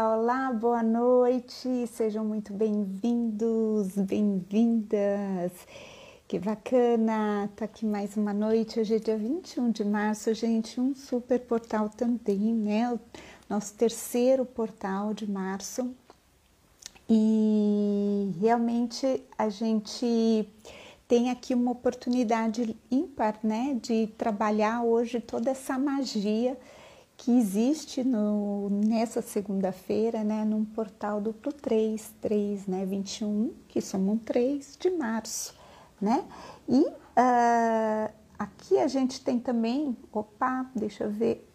Olá, olá, boa noite, sejam muito bem-vindos, bem-vindas. Que bacana, tá aqui mais uma noite. Hoje é dia 21 de março, gente, um super portal também, né? Nosso terceiro portal de março. E realmente a gente tem aqui uma oportunidade ímpar, né, de trabalhar hoje toda essa magia que existe no, nessa segunda-feira, né, num portal duplo 3, 3, né, 21, que somam 3 de março, né? E uh, aqui a gente tem também, opa, deixa eu ver,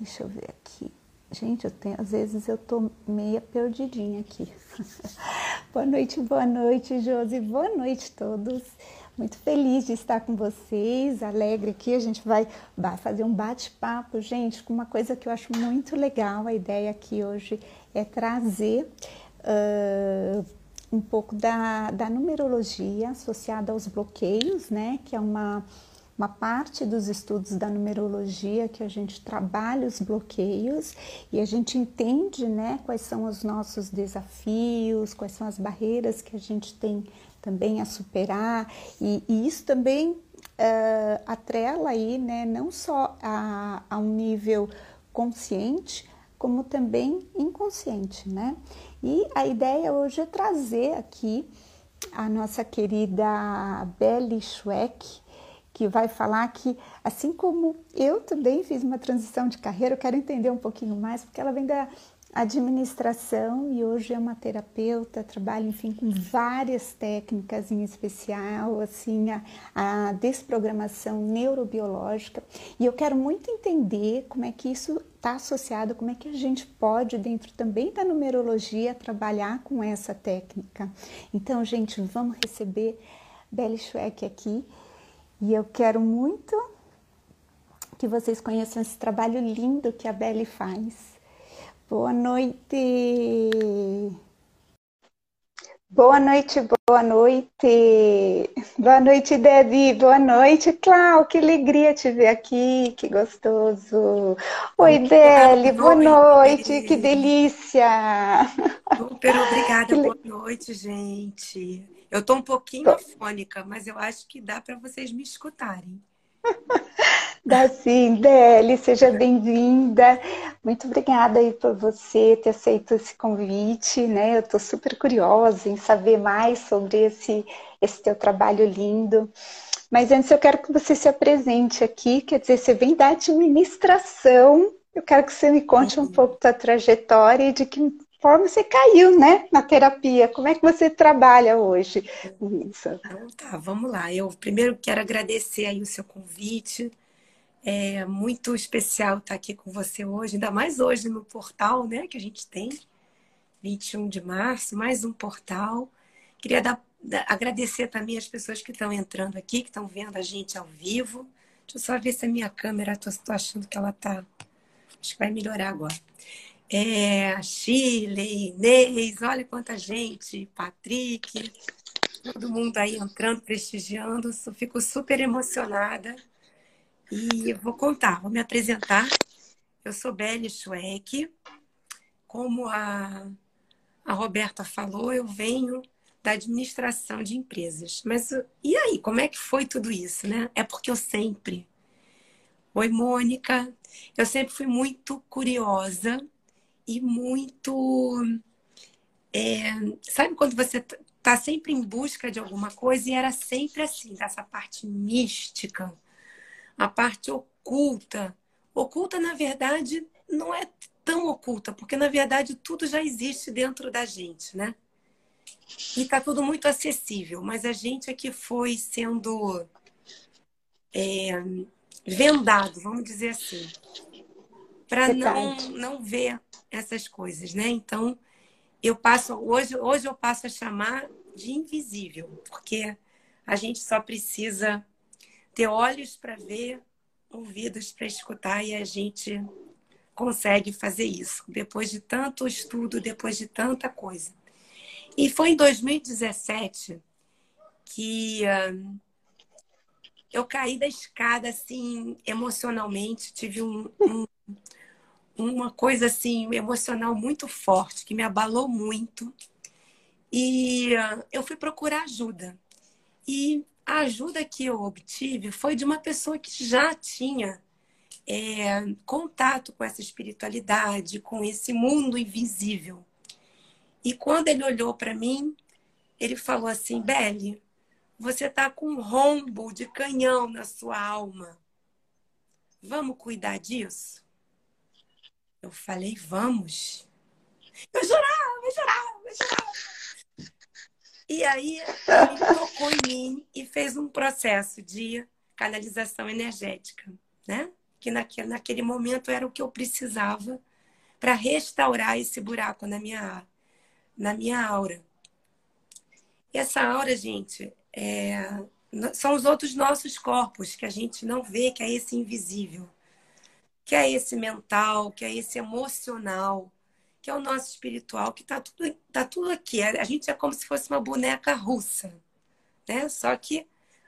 deixa eu ver aqui. Gente, eu tenho, às vezes eu tô meia perdidinha aqui. boa noite, boa noite, Josi, boa noite a todos. Muito feliz de estar com vocês, alegre aqui. A gente vai fazer um bate-papo, gente, com uma coisa que eu acho muito legal. A ideia aqui hoje é trazer uh, um pouco da, da numerologia associada aos bloqueios, né? Que é uma, uma parte dos estudos da numerologia que a gente trabalha os bloqueios e a gente entende, né? Quais são os nossos desafios, quais são as barreiras que a gente tem também a superar, e, e isso também uh, atrela aí, né, não só a, a um nível consciente, como também inconsciente, né? E a ideia hoje é trazer aqui a nossa querida Belle Schweck, que vai falar que, assim como eu também fiz uma transição de carreira, eu quero entender um pouquinho mais, porque ela vem da administração e hoje é uma terapeuta, trabalha, enfim, com várias técnicas, em especial, assim, a, a desprogramação neurobiológica. E eu quero muito entender como é que isso está associado, como é que a gente pode, dentro também da numerologia, trabalhar com essa técnica. Então, gente, vamos receber Belle Schweck aqui e eu quero muito que vocês conheçam esse trabalho lindo que a Belle faz. Boa noite. Boa noite, boa noite. Boa noite, Debbie. Boa noite, Clau. Que alegria te ver aqui, que gostoso. Oi, Deli, boa noite, que delícia. Super obrigada, que... boa noite, gente. Eu tô um pouquinho afônica, mas eu acho que dá para vocês me escutarem. Dá sim, Deli, seja bem-vinda. Muito obrigada aí por você ter aceito esse convite, né? Eu estou super curiosa em saber mais sobre esse, esse teu trabalho lindo. Mas antes eu quero que você se apresente aqui, quer dizer, você vem da administração. Eu quero que você me conte um pouco da trajetória e de que forma você caiu, né, na terapia. Como é que você trabalha hoje isso? Então, tá, vamos lá. Eu primeiro quero agradecer aí o seu convite. É muito especial estar aqui com você hoje, ainda mais hoje no portal, né, que a gente tem, 21 de março, mais um portal. Queria dar, agradecer também as pessoas que estão entrando aqui, que estão vendo a gente ao vivo. Deixa eu só ver se a minha câmera, estou achando que ela está. Acho que vai melhorar agora. É, Chile, Inês, olha quanta gente, Patrick, todo mundo aí entrando, prestigiando. Fico super emocionada e vou contar, vou me apresentar. Eu sou Belle Schweck. Como a, a Roberta falou, eu venho da administração de empresas. Mas e aí, como é que foi tudo isso, né? É porque eu sempre. Oi, Mônica. Eu sempre fui muito curiosa e muito. É, sabe quando você tá sempre em busca de alguma coisa e era sempre assim, dessa parte mística a parte oculta. Oculta, na verdade, não é tão oculta, porque na verdade tudo já existe dentro da gente, né? E tá tudo muito acessível, mas a gente é que foi sendo é, vendado, vamos dizer assim, para não, não ver essas coisas, né? Então, eu passo hoje, hoje eu passo a chamar de invisível, porque a gente só precisa ter olhos para ver, ouvidos para escutar e a gente consegue fazer isso. Depois de tanto estudo, depois de tanta coisa. E foi em 2017 que uh, eu caí da escada assim emocionalmente, tive um, um, uma coisa assim emocional muito forte que me abalou muito. E uh, eu fui procurar ajuda. E a ajuda que eu obtive foi de uma pessoa que já tinha é, contato com essa espiritualidade, com esse mundo invisível. E quando ele olhou para mim, ele falou assim: Belle, você tá com um rombo de canhão na sua alma. Vamos cuidar disso? Eu falei: Vamos. Eu jurava, eu jurava, eu jurava. E aí ele tocou em mim e fez um processo de canalização energética, né? Que naquele, naquele momento era o que eu precisava para restaurar esse buraco na minha, na minha aura. E essa aura, gente, é, são os outros nossos corpos que a gente não vê, que é esse invisível, que é esse mental, que é esse emocional, que é o nosso espiritual, que está tudo, tá tudo aqui. A gente é como se fosse uma boneca russa, né? Só que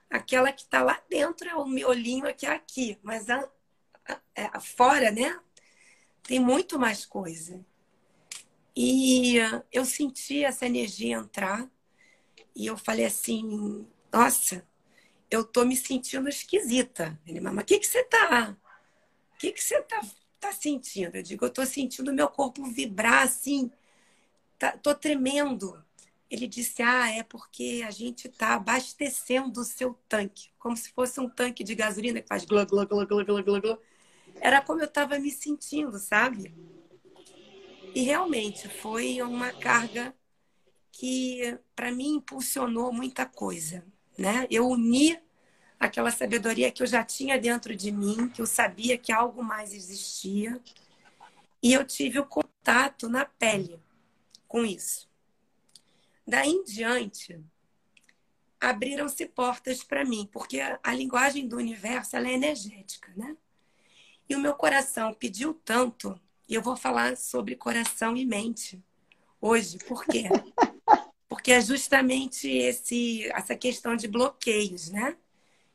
aquela que está lá dentro é o miolinho aqui, aqui. Mas a, a, é, a, fora, né? Tem muito mais coisa. E eu senti essa energia entrar e eu falei assim, nossa, eu tô me sentindo esquisita. Ele, mas o que que você tá? O que que você tá tá sentindo? Eu digo, eu tô sentindo meu corpo vibrar assim, tá, tô tremendo. Ele disse, ah, é porque a gente tá abastecendo o seu tanque, como se fosse um tanque de gasolina que faz glô, glô, glô, glô, glô. Era como eu estava me sentindo, sabe? E realmente foi uma carga que para mim impulsionou muita coisa, né? Eu uni aquela sabedoria que eu já tinha dentro de mim, que eu sabia que algo mais existia. E eu tive o contato na pele com isso. Daí em diante, abriram-se portas para mim, porque a linguagem do universo é energética, né? E o meu coração pediu tanto, e eu vou falar sobre coração e mente hoje, por quê? Porque é justamente esse, essa questão de bloqueios, né?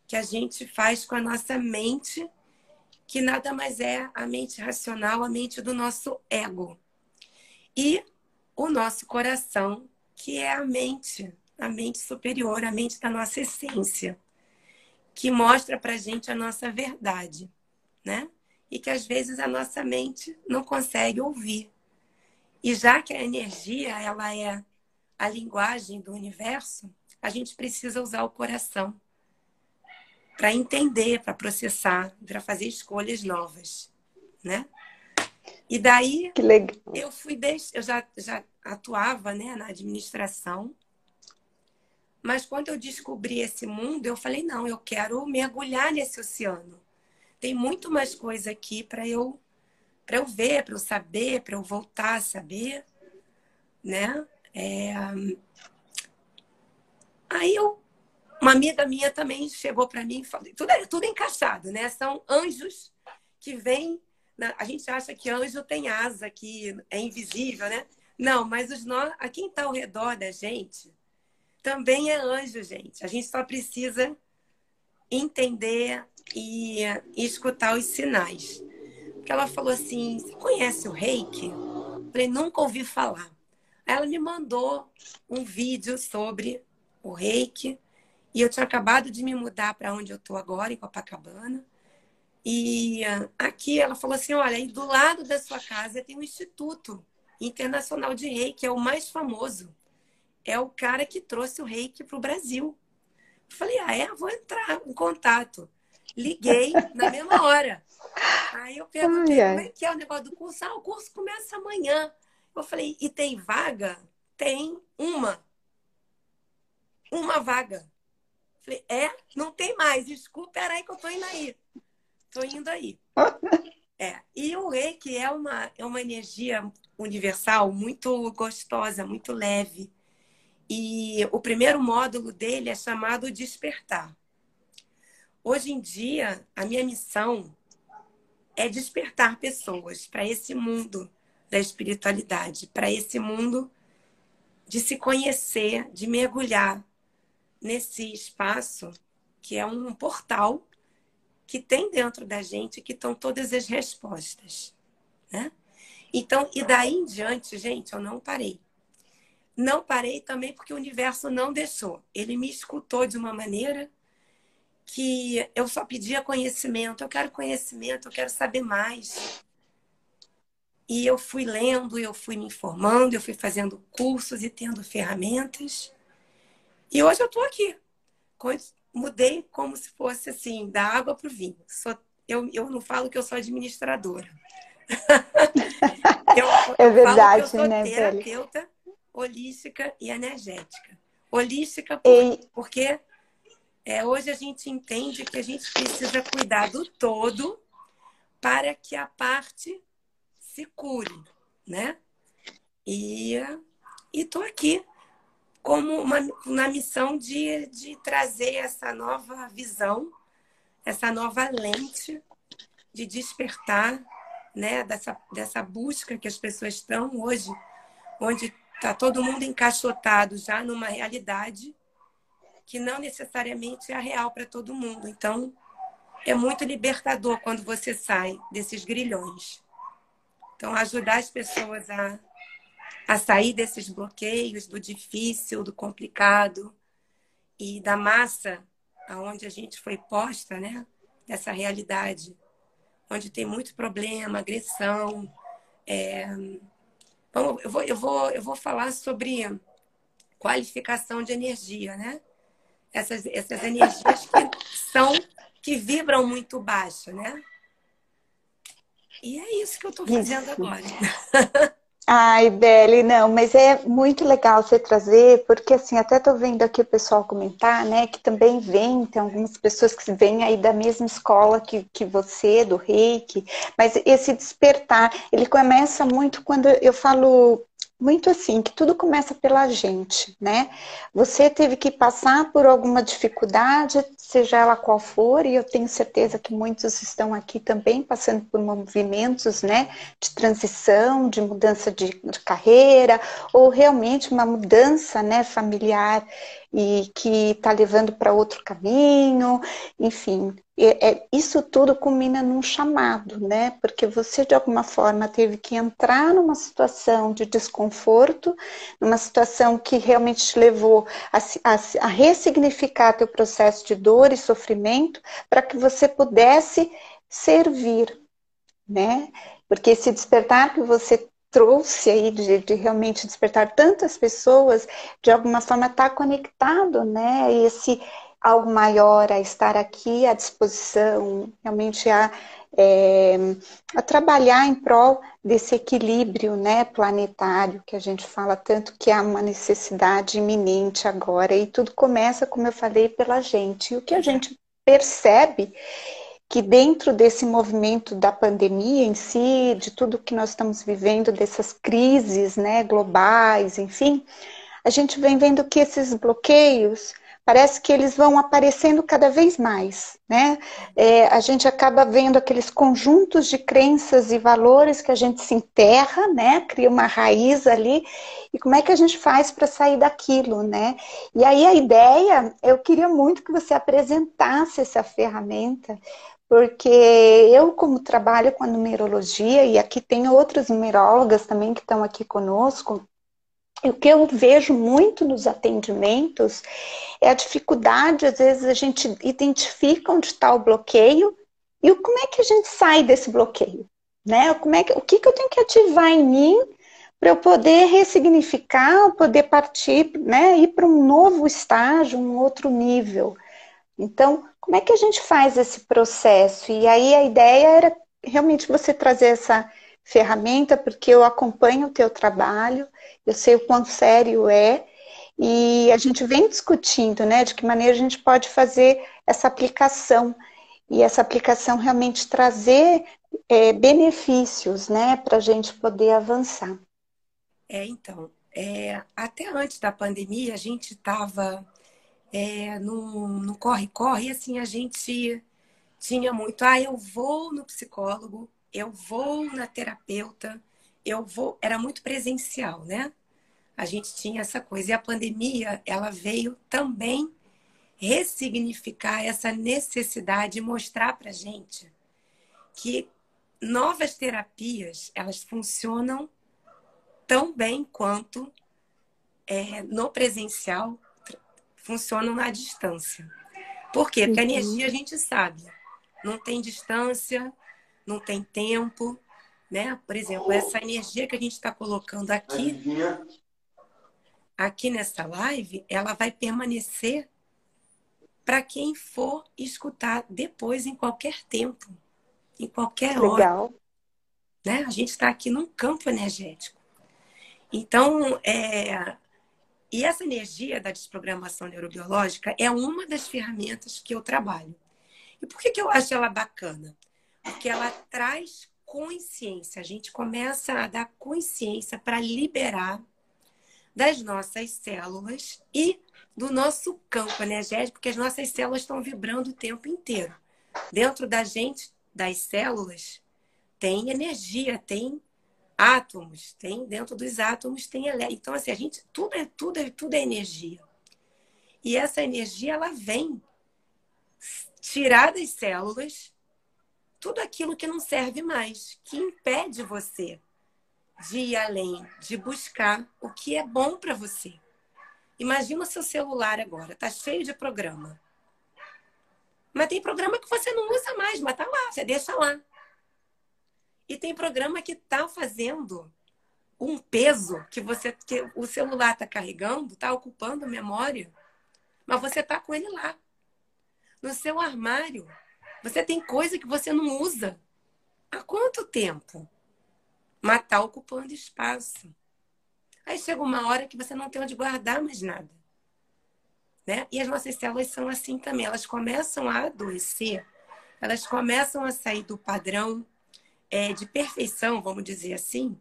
Que a gente faz com a nossa mente, que nada mais é a mente racional, a mente do nosso ego. E o nosso coração, que é a mente, a mente superior, a mente da nossa essência, que mostra para gente a nossa verdade, né? E que às vezes a nossa mente não consegue ouvir. E já que a energia ela é a linguagem do universo, a gente precisa usar o coração para entender, para processar, para fazer escolhas novas, né? E daí eu fui eu já, já atuava, né, na administração. Mas quando eu descobri esse mundo, eu falei não, eu quero mergulhar nesse oceano. Tem muito mais coisa aqui para eu para eu ver, para eu saber, para eu voltar a saber, né? É... Aí eu uma amiga minha também chegou para mim e falou: tudo, é, tudo encaixado, né? São anjos que vêm. A gente acha que anjo tem asa, que é invisível, né? Não, mas os nós, a quem está ao redor da gente também é anjo, gente. A gente só precisa entender e, e escutar os sinais. Porque ela falou assim: Você conhece o reiki? Eu falei: Nunca ouvi falar. Ela me mandou um vídeo sobre o reiki e eu tinha acabado de me mudar para onde eu estou agora, em Copacabana. E uh, aqui ela falou assim: olha, aí do lado da sua casa tem um Instituto Internacional de Reiki, que é o mais famoso. É o cara que trouxe o reiki para o Brasil. Eu falei: ah, é? Vou entrar em contato. Liguei na mesma hora. Aí eu perguntei: como é que é o negócio do curso? Ah, o curso começa amanhã. Eu falei: e tem vaga? Tem uma. Uma vaga. Falei, é? Não tem mais. Desculpa, peraí que eu tô indo aí. Tô indo aí. É. E o reiki é uma, é uma energia universal muito gostosa, muito leve. E o primeiro módulo dele é chamado Despertar. Hoje em dia, a minha missão é despertar pessoas para esse mundo da espiritualidade, para esse mundo de se conhecer, de mergulhar nesse espaço que é um portal que tem dentro da gente que estão todas as respostas, né? Então, e daí em diante, gente, eu não parei. Não parei também porque o universo não deixou. Ele me escutou de uma maneira que eu só pedia conhecimento. Eu quero conhecimento, eu quero saber mais. E eu fui lendo, eu fui me informando, eu fui fazendo cursos e tendo ferramentas. E hoje eu estou aqui. Mudei como se fosse assim, da água para o vinho. Sou, eu, eu não falo que eu sou administradora. eu, é verdade, eu sou né, terapeuta holística e energética. Holística por, porque é, hoje a gente entende que a gente precisa cuidar do todo para que a parte se cure, né? E estou aqui como uma, na missão de, de trazer essa nova visão, essa nova lente de despertar, né? Dessa, dessa busca que as pessoas estão hoje, onde está todo mundo encaixotado já numa realidade que não necessariamente é a real para todo mundo. Então, é muito libertador quando você sai desses grilhões. Então, ajudar as pessoas a, a sair desses bloqueios, do difícil, do complicado e da massa aonde a gente foi posta, né? Dessa realidade, onde tem muito problema, agressão. É... Bom, eu, vou, eu, vou, eu vou falar sobre qualificação de energia, né? Essas, essas energias que são, que vibram muito baixo, né? E é isso que eu estou fazendo isso. agora. Ai, Beli, não, mas é muito legal você trazer, porque assim, até tô vendo aqui o pessoal comentar, né, que também vem, tem algumas pessoas que vêm aí da mesma escola que, que você, do reiki, mas esse despertar, ele começa muito quando eu falo muito assim, que tudo começa pela gente, né? Você teve que passar por alguma dificuldade, seja ela qual for, e eu tenho certeza que muitos estão aqui também passando por movimentos, né, de transição, de mudança de, de carreira, ou realmente uma mudança, né, familiar e que está levando para outro caminho, enfim, é, é, isso tudo culmina num chamado, né? Porque você de alguma forma teve que entrar numa situação de desconforto, numa situação que realmente te levou a, a, a ressignificar teu processo de dor e sofrimento, para que você pudesse servir, né? Porque esse despertar que você trouxe aí de, de, realmente despertar tantas pessoas, de alguma forma está conectado, né? Esse algo maior a estar aqui à disposição, realmente a, é, a trabalhar em prol desse equilíbrio né, planetário que a gente fala tanto que há uma necessidade iminente agora. E tudo começa, como eu falei, pela gente. E o que a gente percebe que dentro desse movimento da pandemia em si, de tudo que nós estamos vivendo, dessas crises né, globais, enfim, a gente vem vendo que esses bloqueios parece que eles vão aparecendo cada vez mais, né? É, a gente acaba vendo aqueles conjuntos de crenças e valores que a gente se enterra, né? Cria uma raiz ali e como é que a gente faz para sair daquilo, né? E aí a ideia, eu queria muito que você apresentasse essa ferramenta, porque eu, como trabalho com a numerologia, e aqui tem outras numerólogas também que estão aqui conosco, o que eu vejo muito nos atendimentos é a dificuldade, às vezes a gente identifica onde está o bloqueio e como é que a gente sai desse bloqueio, né? Como é que, o que, que eu tenho que ativar em mim para eu poder ressignificar, poder partir, né, ir para um novo estágio, um outro nível. Então, como é que a gente faz esse processo? E aí a ideia era realmente você trazer essa ferramenta, porque eu acompanho o teu trabalho, eu sei o quão sério é, e a gente vem discutindo, né, de que maneira a gente pode fazer essa aplicação, e essa aplicação realmente trazer é, benefícios, né, para a gente poder avançar. É, então, é, até antes da pandemia, a gente estava é, no corre-corre, assim, a gente tinha muito, ah, eu vou no psicólogo, eu vou na terapeuta, eu vou. Era muito presencial, né? A gente tinha essa coisa. E a pandemia, ela veio também ressignificar essa necessidade e mostrar para gente que novas terapias, elas funcionam tão bem quanto é, no presencial funcionam na distância. Por quê? Porque a energia a gente sabe, não tem distância, não tem tempo, né? Por exemplo, essa energia que a gente está colocando aqui, aqui nessa live, ela vai permanecer para quem for escutar depois em qualquer tempo, em qualquer hora. Legal. Né? A gente está aqui num campo energético. Então, é... e essa energia da desprogramação neurobiológica é uma das ferramentas que eu trabalho. E por que, que eu acho ela bacana? Porque ela traz consciência. A gente começa a dar consciência para liberar das nossas células e do nosso campo energético, porque as nossas células estão vibrando o tempo inteiro. Dentro da gente, das células, tem energia, tem átomos, tem dentro dos átomos tem. Então assim, a gente tudo é tudo é tudo é energia. E essa energia ela vem tirar das células tudo aquilo que não serve mais, que impede você de ir além, de buscar o que é bom para você. Imagina o seu celular agora, tá cheio de programa. Mas tem programa que você não usa mais, mas tá lá, você deixa lá. E tem programa que tá fazendo um peso que você que o celular tá carregando, tá ocupando memória, mas você tá com ele lá. No seu armário, você tem coisa que você não usa. Há quanto tempo? Mas tá ocupando espaço. Aí chega uma hora que você não tem onde guardar mais nada. Né? E as nossas células são assim também. Elas começam a adoecer, elas começam a sair do padrão é, de perfeição, vamos dizer assim,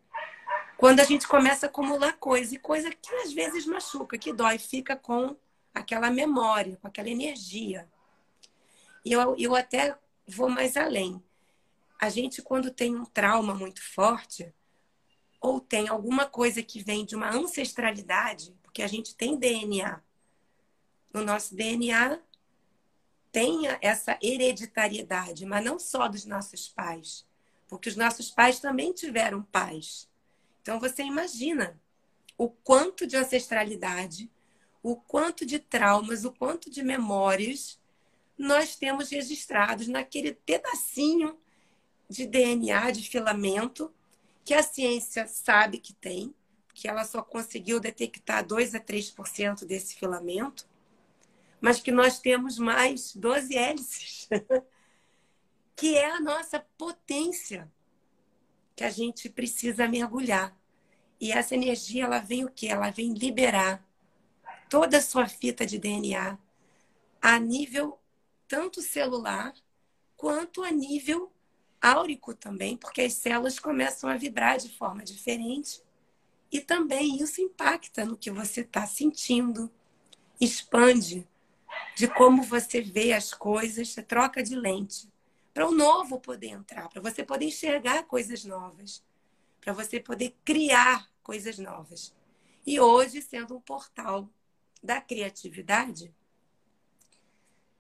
quando a gente começa a acumular coisa, e coisa que às vezes machuca, que dói, fica com aquela memória, com aquela energia. E eu, eu até vou mais além. A gente, quando tem um trauma muito forte, ou tem alguma coisa que vem de uma ancestralidade, porque a gente tem DNA. No nosso DNA tem essa hereditariedade, mas não só dos nossos pais, porque os nossos pais também tiveram pais. Então você imagina o quanto de ancestralidade, o quanto de traumas, o quanto de memórias nós temos registrados naquele pedacinho de DNA, de filamento que a ciência sabe que tem, que ela só conseguiu detectar 2 a 3% desse filamento, mas que nós temos mais 12 hélices, que é a nossa potência que a gente precisa mergulhar. E essa energia, ela vem o quê? Ela vem liberar toda a sua fita de DNA a nível tanto celular quanto a nível áurico também, porque as células começam a vibrar de forma diferente. E também isso impacta no que você está sentindo, expande de como você vê as coisas, troca de lente, para o novo poder entrar, para você poder enxergar coisas novas, para você poder criar coisas novas. E hoje, sendo um portal da criatividade,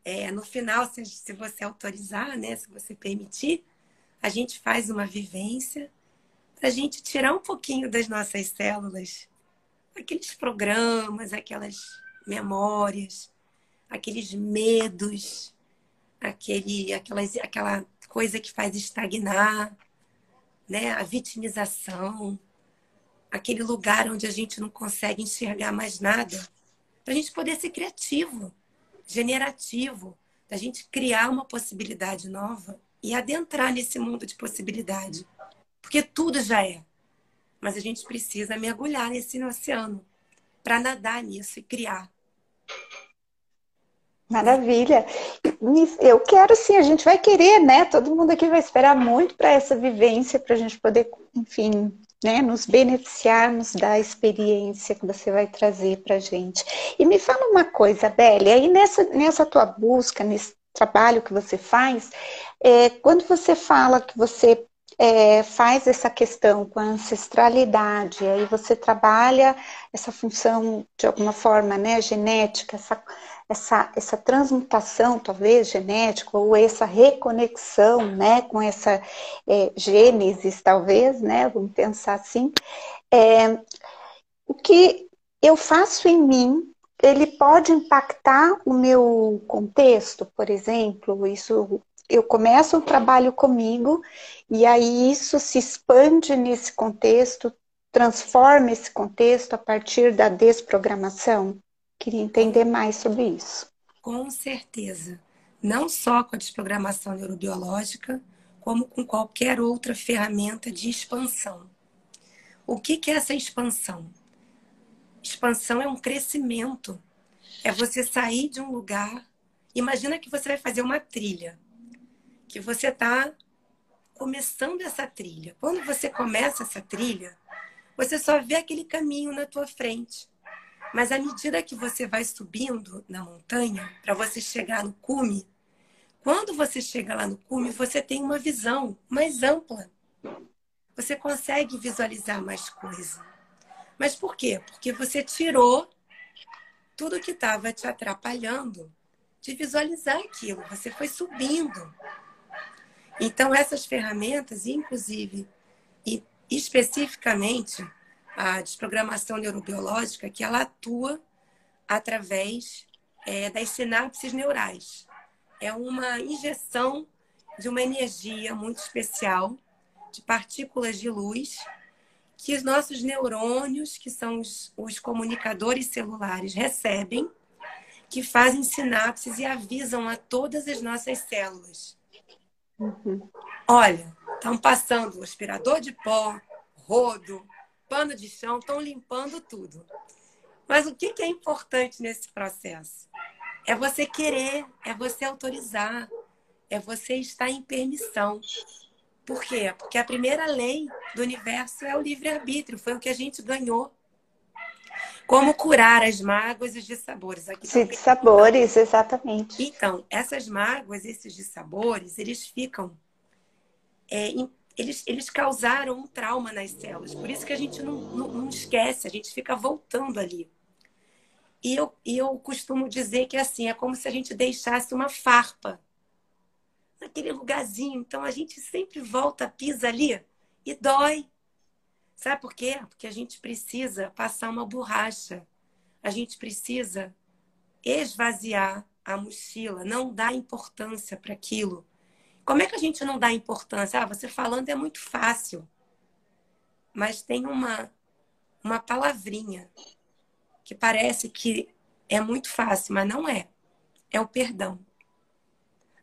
é, no final, se, se você autorizar, né, se você permitir, a gente faz uma vivência para a gente tirar um pouquinho das nossas células aqueles programas, aquelas memórias, aqueles medos, aquele, aquela coisa que faz estagnar, né? a vitimização, aquele lugar onde a gente não consegue enxergar mais nada, para a gente poder ser criativo, generativo, da gente criar uma possibilidade nova e adentrar nesse mundo de possibilidade. Porque tudo já é. Mas a gente precisa mergulhar nesse oceano para nadar nisso e criar. Maravilha. Eu quero sim, a gente vai querer, né? Todo mundo aqui vai esperar muito para essa vivência, para a gente poder, enfim, né, nos beneficiarmos da experiência que você vai trazer para a gente. E me fala uma coisa, Bélia, aí nessa, nessa tua busca, nesse trabalho que você faz, é, quando você fala que você é, faz essa questão com a ancestralidade, aí você trabalha essa função de alguma forma, né, genética, essa, essa, essa transmutação, talvez genética, ou essa reconexão, né, com essa é, gênesis, talvez, né, vamos pensar assim, é, o que eu faço em mim ele pode impactar o meu contexto, por exemplo, isso eu começo o trabalho comigo e aí isso se expande nesse contexto, transforma esse contexto a partir da desprogramação. Queria entender mais sobre isso. Com certeza. Não só com a desprogramação neurobiológica, como com qualquer outra ferramenta de expansão. O que, que é essa expansão? Expansão é um crescimento. É você sair de um lugar. Imagina que você vai fazer uma trilha que você está começando essa trilha. Quando você começa essa trilha, você só vê aquele caminho na tua frente. Mas à medida que você vai subindo na montanha, para você chegar no cume, quando você chega lá no cume, você tem uma visão mais ampla. Você consegue visualizar mais coisa. Mas por quê? Porque você tirou tudo que estava te atrapalhando de visualizar aquilo. Você foi subindo. Então, essas ferramentas, inclusive e especificamente a desprogramação neurobiológica, que ela atua através é, das sinapses neurais. É uma injeção de uma energia muito especial de partículas de luz que os nossos neurônios, que são os, os comunicadores celulares, recebem, que fazem sinapses e avisam a todas as nossas células Uhum. Olha, estão passando aspirador de pó, rodo, pano de chão, estão limpando tudo. Mas o que é importante nesse processo? É você querer, é você autorizar, é você estar em permissão. Por quê? Porque a primeira lei do universo é o livre-arbítrio, foi o que a gente ganhou. Como curar as mágoas e os dissabores. Aqui Sim, dissabores, exatamente. Então, essas mágoas, esses dissabores, eles ficam. É, eles, eles causaram um trauma nas células. Por isso que a gente não, não, não esquece, a gente fica voltando ali. E eu, e eu costumo dizer que assim, é como se a gente deixasse uma farpa naquele lugarzinho. Então a gente sempre volta, pisa ali e dói. Sabe por quê? Porque a gente precisa passar uma borracha. A gente precisa esvaziar a mochila, não dar importância para aquilo. Como é que a gente não dá importância? Ah, você falando é muito fácil. Mas tem uma uma palavrinha que parece que é muito fácil, mas não é. É o perdão.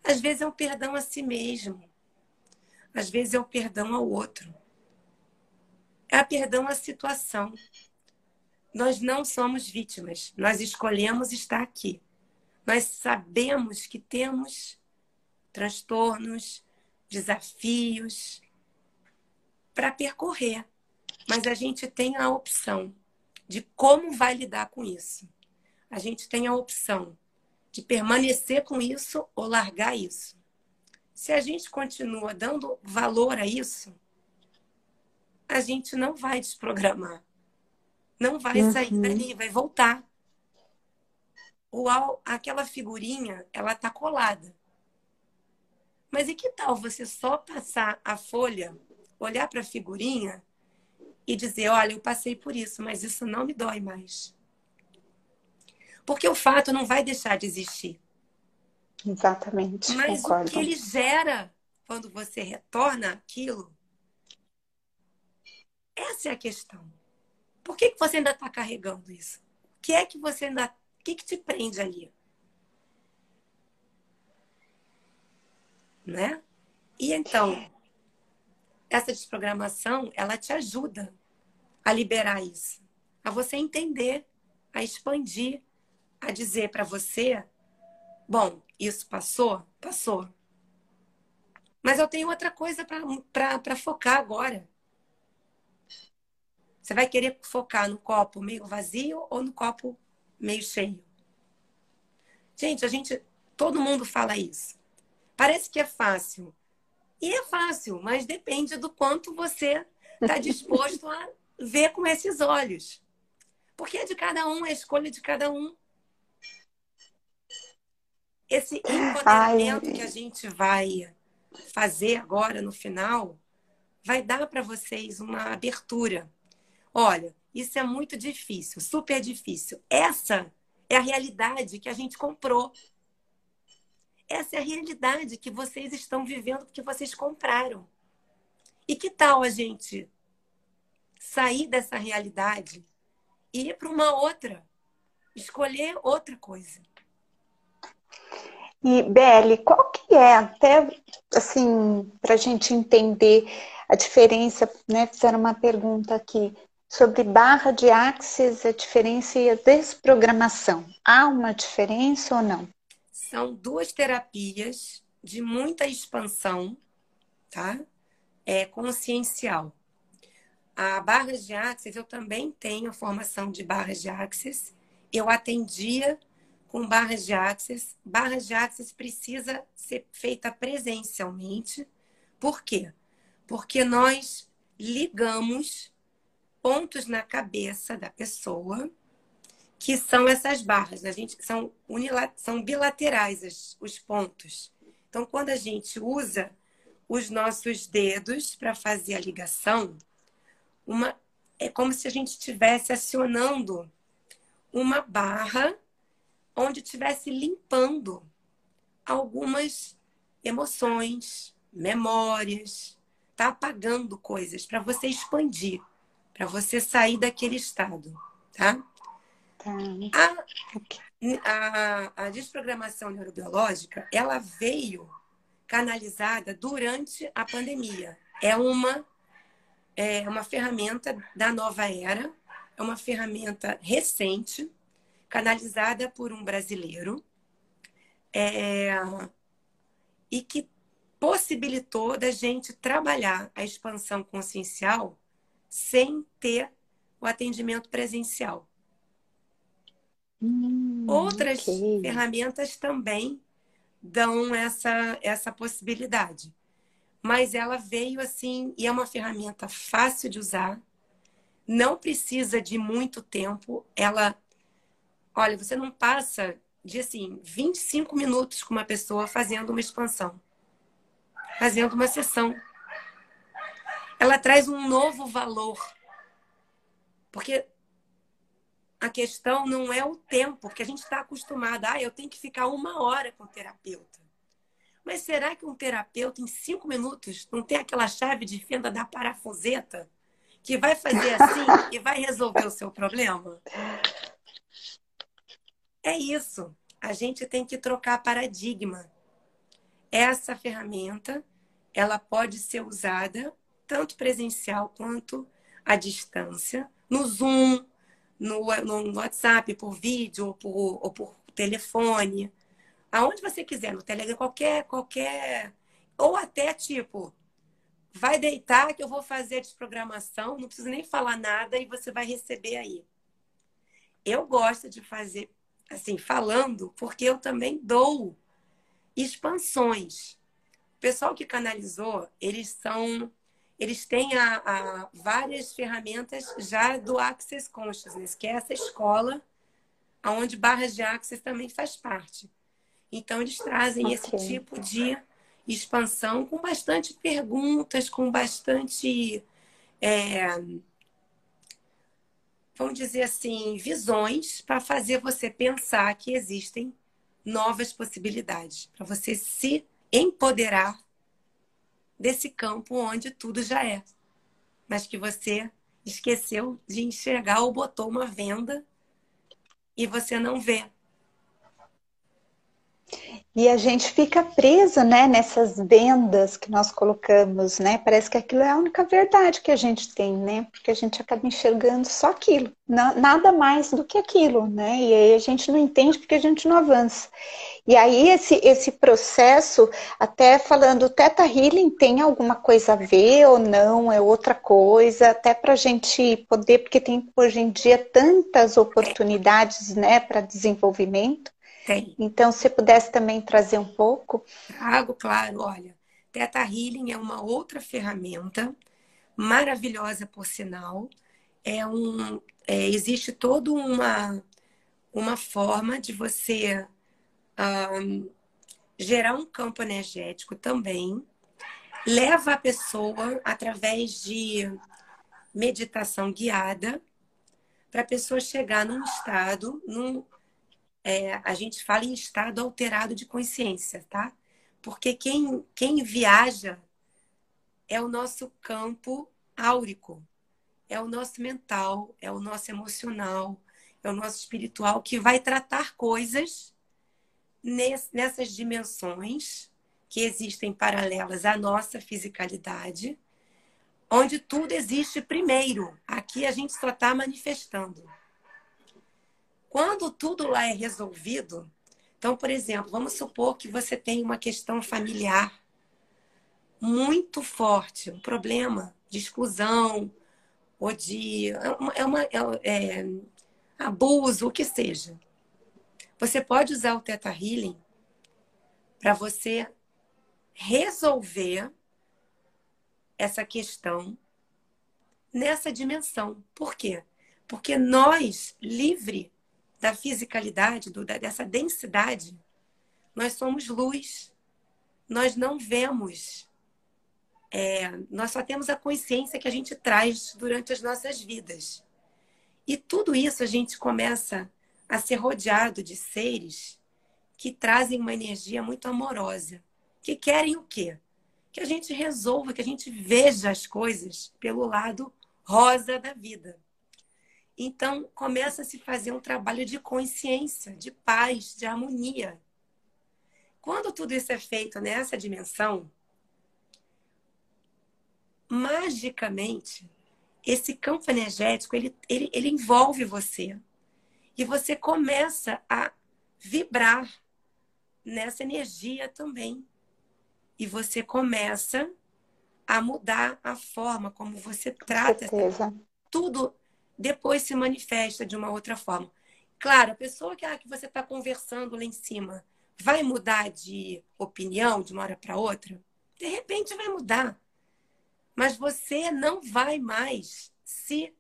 Às vezes é o perdão a si mesmo. Às vezes é o perdão ao outro é a perdão à situação. Nós não somos vítimas, nós escolhemos estar aqui. Nós sabemos que temos transtornos, desafios para percorrer, mas a gente tem a opção de como vai lidar com isso. A gente tem a opção de permanecer com isso ou largar isso. Se a gente continua dando valor a isso, a gente não vai desprogramar. Não vai uhum. sair dali, vai voltar. O, aquela figurinha, ela tá colada. Mas e que tal você só passar a folha, olhar para a figurinha e dizer: olha, eu passei por isso, mas isso não me dói mais. Porque o fato não vai deixar de existir. Exatamente. Mas concordo. o que ele gera quando você retorna aquilo essa é a questão. Por que, que você ainda está carregando isso? O que é que você ainda. O que, que te prende ali? Né? E então, essa desprogramação, ela te ajuda a liberar isso, a você entender, a expandir, a dizer para você: bom, isso passou? Passou. Mas eu tenho outra coisa para focar agora. Você vai querer focar no copo meio vazio ou no copo meio cheio? Gente, a gente, todo mundo fala isso. Parece que é fácil E é fácil, mas depende do quanto você está disposto a ver com esses olhos. Porque é de cada um, é a escolha de cada um. Esse empoderamento Ai. que a gente vai fazer agora no final vai dar para vocês uma abertura. Olha, isso é muito difícil, super difícil. Essa é a realidade que a gente comprou. Essa é a realidade que vocês estão vivendo porque vocês compraram. E que tal a gente sair dessa realidade e ir para uma outra? Escolher outra coisa. E, Belle, qual que é, até assim, para a gente entender a diferença, né? Fizeram uma pergunta aqui sobre barra de axis, a diferença e a desprogramação. Há uma diferença ou não? São duas terapias de muita expansão, tá? É consciencial. A barra de axis, eu também tenho a formação de barras de axis. Eu atendia com barras de axis. Barras de axis precisa ser feita presencialmente. Por quê? Porque nós ligamos pontos na cabeça da pessoa que são essas barras. A gente são, são bilaterais os, os pontos. Então, quando a gente usa os nossos dedos para fazer a ligação, uma, é como se a gente estivesse acionando uma barra onde estivesse limpando algumas emoções, memórias, tá apagando coisas para você expandir, para você sair daquele estado, tá? Tá. A, a, a desprogramação neurobiológica, ela veio canalizada durante a pandemia. É uma, é uma ferramenta da nova era, é uma ferramenta recente, canalizada por um brasileiro, é, e que possibilitou da gente trabalhar a expansão consciencial sem ter o atendimento presencial. Hum, Outras okay. ferramentas também dão essa, essa possibilidade. Mas ela veio assim, e é uma ferramenta fácil de usar, não precisa de muito tempo. Ela, olha, você não passa de assim 25 minutos com uma pessoa fazendo uma expansão, fazendo uma sessão. Ela traz um novo valor. Porque a questão não é o tempo, porque a gente está acostumado. Ah, eu tenho que ficar uma hora com o terapeuta. Mas será que um terapeuta, em cinco minutos, não tem aquela chave de fenda da parafuseta que vai fazer assim e vai resolver o seu problema? É isso. A gente tem que trocar paradigma. Essa ferramenta, ela pode ser usada tanto presencial quanto à distância, no Zoom, no, no WhatsApp, por vídeo ou por, ou por telefone, aonde você quiser, no Telegram, qualquer, qualquer. Ou até tipo, vai deitar que eu vou fazer a desprogramação, não precisa nem falar nada e você vai receber aí. Eu gosto de fazer assim, falando, porque eu também dou expansões. O pessoal que canalizou, eles são eles têm a, a, várias ferramentas já do Access Consciousness, que é essa escola onde barras de Access também faz parte. Então, eles trazem okay. esse tipo de expansão com bastante perguntas, com bastante, é, vamos dizer assim, visões para fazer você pensar que existem novas possibilidades, para você se empoderar desse campo onde tudo já é, mas que você esqueceu de enxergar ou botou uma venda e você não vê. E a gente fica preso, né, nessas vendas que nós colocamos, né? Parece que aquilo é a única verdade que a gente tem, né? Porque a gente acaba enxergando só aquilo, nada mais do que aquilo, né? E aí a gente não entende porque a gente não avança. E aí esse, esse processo, até falando, o Teta Healing tem alguma coisa a ver ou não? É outra coisa? Até para a gente poder, porque tem hoje em dia tantas oportunidades, né, para desenvolvimento. Tem. Então, se pudesse também trazer um pouco. Trago, claro, olha. Teta Healing é uma outra ferramenta maravilhosa, por sinal. É um, é, existe toda uma, uma forma de você um, gerar um campo energético também. Leva a pessoa através de meditação guiada para a pessoa chegar num estado, num, é, a gente fala em estado alterado de consciência, tá? Porque quem, quem viaja é o nosso campo áurico, é o nosso mental, é o nosso emocional, é o nosso espiritual que vai tratar coisas nessas dimensões que existem paralelas à nossa fisicalidade, onde tudo existe primeiro. Aqui a gente só está manifestando. Quando tudo lá é resolvido, então, por exemplo, vamos supor que você tem uma questão familiar muito forte, um problema de exclusão ou de é uma, é, é, abuso, o que seja. Você pode usar o Teta Healing para você resolver essa questão nessa dimensão. Por quê? Porque nós, livre da fisicalidade, do, dessa densidade, nós somos luz. Nós não vemos. É, nós só temos a consciência que a gente traz durante as nossas vidas. E tudo isso a gente começa a ser rodeado de seres que trazem uma energia muito amorosa, que querem o quê? Que a gente resolva, que a gente veja as coisas pelo lado rosa da vida. Então, começa a se fazer um trabalho de consciência, de paz, de harmonia. Quando tudo isso é feito nessa dimensão, magicamente, esse campo energético, ele, ele, ele envolve você. E você começa a vibrar nessa energia também. E você começa a mudar a forma como você trata tudo depois se manifesta de uma outra forma. Claro, a pessoa que, ah, que você está conversando lá em cima vai mudar de opinião de uma hora para outra? De repente vai mudar. Mas você não vai mais se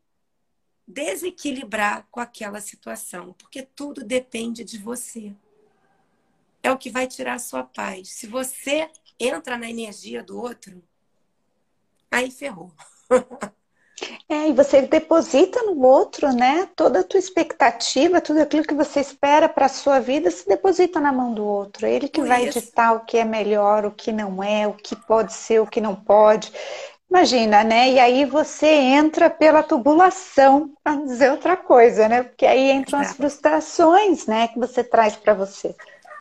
desequilibrar com aquela situação, porque tudo depende de você. É o que vai tirar a sua paz. Se você entra na energia do outro, aí ferrou. É, e você deposita no outro, né? Toda a tua expectativa, tudo aquilo que você espera para a sua vida, se deposita na mão do outro. Ele que Por vai isso. ditar o que é melhor, o que não é, o que pode ser, o que não pode. Imagina, né? E aí você entra pela tubulação, para dizer outra coisa, né? Porque aí entram as frustrações, né? Que você traz para você.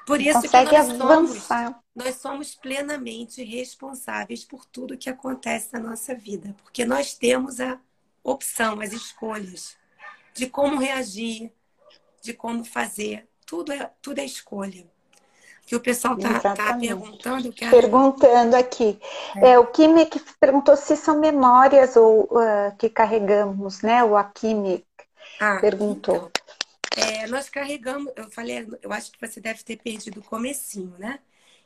Por isso Consegue que nós avançar. Somos, nós somos plenamente responsáveis por tudo que acontece na nossa vida, porque nós temos a opção, as escolhas de como reagir, de como fazer. Tudo é, tudo é escolha. Que o pessoal está tá perguntando. Quero... Perguntando aqui. É. é. o Kimi perguntou se são memórias ou uh, que carregamos, né? O Akimi ah, perguntou. Então, é, nós carregamos, eu falei, eu acho que você deve ter perdido o comecinho, né?